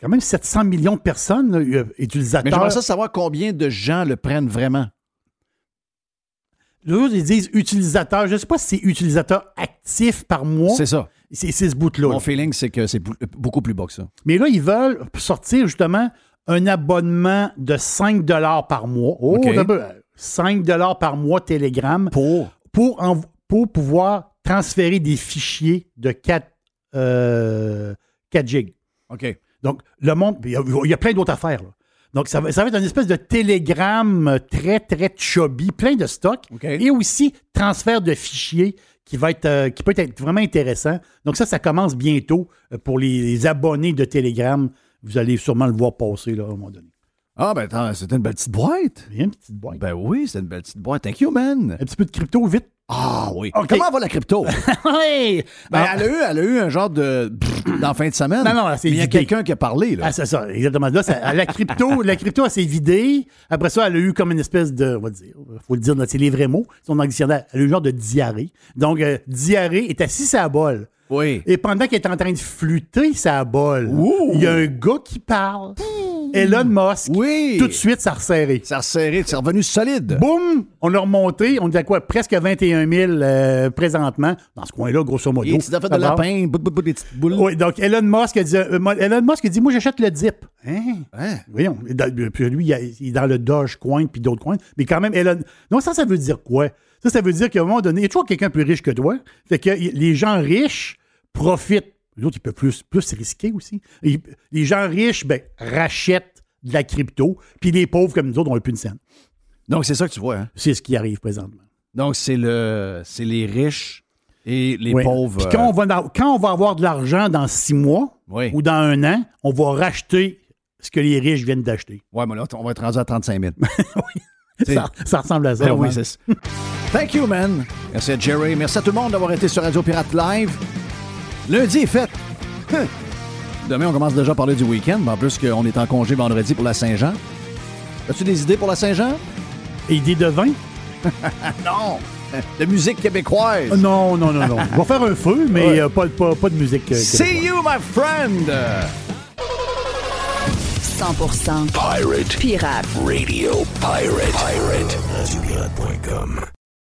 quand même 700 millions de personnes, là, euh, Mais utilisateurs. j'aimerais ça savoir combien de gens le prennent vraiment. Ils disent utilisateurs. Je ne sais pas si c'est utilisateurs actifs par mois. C'est ça. C'est ce bout-là. Mon feeling, c'est que c'est beaucoup plus bas que ça. Mais là, ils veulent sortir justement un abonnement de 5 par mois. Oh, OK. d'abord, 5 par mois Telegram Pour? pour, en- pour pouvoir transférer des fichiers de 4, euh, 4 gigs. OK. Donc, le monde, il y a, il y a plein d'autres affaires. là. Donc, ça va, ça va être une espèce de télégramme très, très chubby, plein de stocks. OK. Et aussi, transfert de fichiers qui, va être, euh, qui peut être vraiment intéressant. Donc, ça, ça commence bientôt euh, pour les, les abonnés de Telegram. Vous allez sûrement le voir passer là, à un moment donné. Ah, ben attends, c'était une belle petite boîte. Il y a une petite boîte. Ben oui, c'est une belle petite boîte. Thank you, man. Un petit peu de crypto, vite. Ah oui. OK. Comment va la crypto? oui! Ben, Ah. elle, a eu, elle a eu un genre de. dans la fin de semaine. Non, non, c'est il y a quelqu'un qui a parlé, là. Ah, c'est ça, exactement. Là, ça- la crypto, la crypto, elle s'est vidée. Après ça, elle a eu comme une espèce de, on va dire, faut le dire, c'est les vrais mots, son dictionnaire. Elle a eu un genre de diarrhée. Donc, euh, diarrhée est assis à la bol. Oui. Et pendant qu'elle est en train de flûter sa bol, il y a un gars qui parle. Elon Musk. Oui. Tout de suite, ça a resserré. Ça a resserré, c'est revenu solide. Boum! On l'a remonté. On est à quoi? Presque 21 000 euh, présentement. Dans ce coin-là, grosso modo. Tu as fait de lapin, bout, bout, bout, des petites boules. Oui, donc Elon Musk a dit, euh, Elon Musk a dit Moi, j'achète le dip. Hein? Hein? Voyons. Dans- Puis lui, il a- il est dans le Doge Coin puis d'autres coins. Mais quand même, Elon. Non, ça, ça veut dire quoi? Ça, ça veut dire qu'à un moment donné, il y a toujours quelqu'un plus riche que toi. Fait que les gens riches profitent. Les autres, ils peuvent plus, plus risquer aussi. Et les gens riches, ben, rachètent de la crypto, puis les pauvres comme nous autres, on n'a plus une scène. Donc, c'est ça que tu vois. Hein? C'est ce qui arrive présentement. Donc, c'est le, c'est les riches et les Oui. pauvres. Puis quand on, va, quand on va avoir de l'argent dans six mois Oui. ou dans un an, on va racheter ce que les riches viennent d'acheter. Ouais, mais là, on va être rendu à 35 000. Ça, ça ressemble à ça. Ben oui, c'est ça. Thank you, man. Merci à Jerry. Merci à tout le monde d'avoir été sur Radio Pirate Live. Lundi est fait. Hein. Demain, on commence déjà à parler du week-end. mais En plus, qu'on est en congé vendredi pour la Saint-Jean. As-tu des idées pour la Saint-Jean? Idée de vin? non! De musique québécoise. Euh, Non, non, non, non. On va faire un feu, mais Ouais. euh, pas, pas, pas de musique. euh, See you, my friend! 100% Pirate pirate. Radio Pirate. Pirate. Radiopirate.com.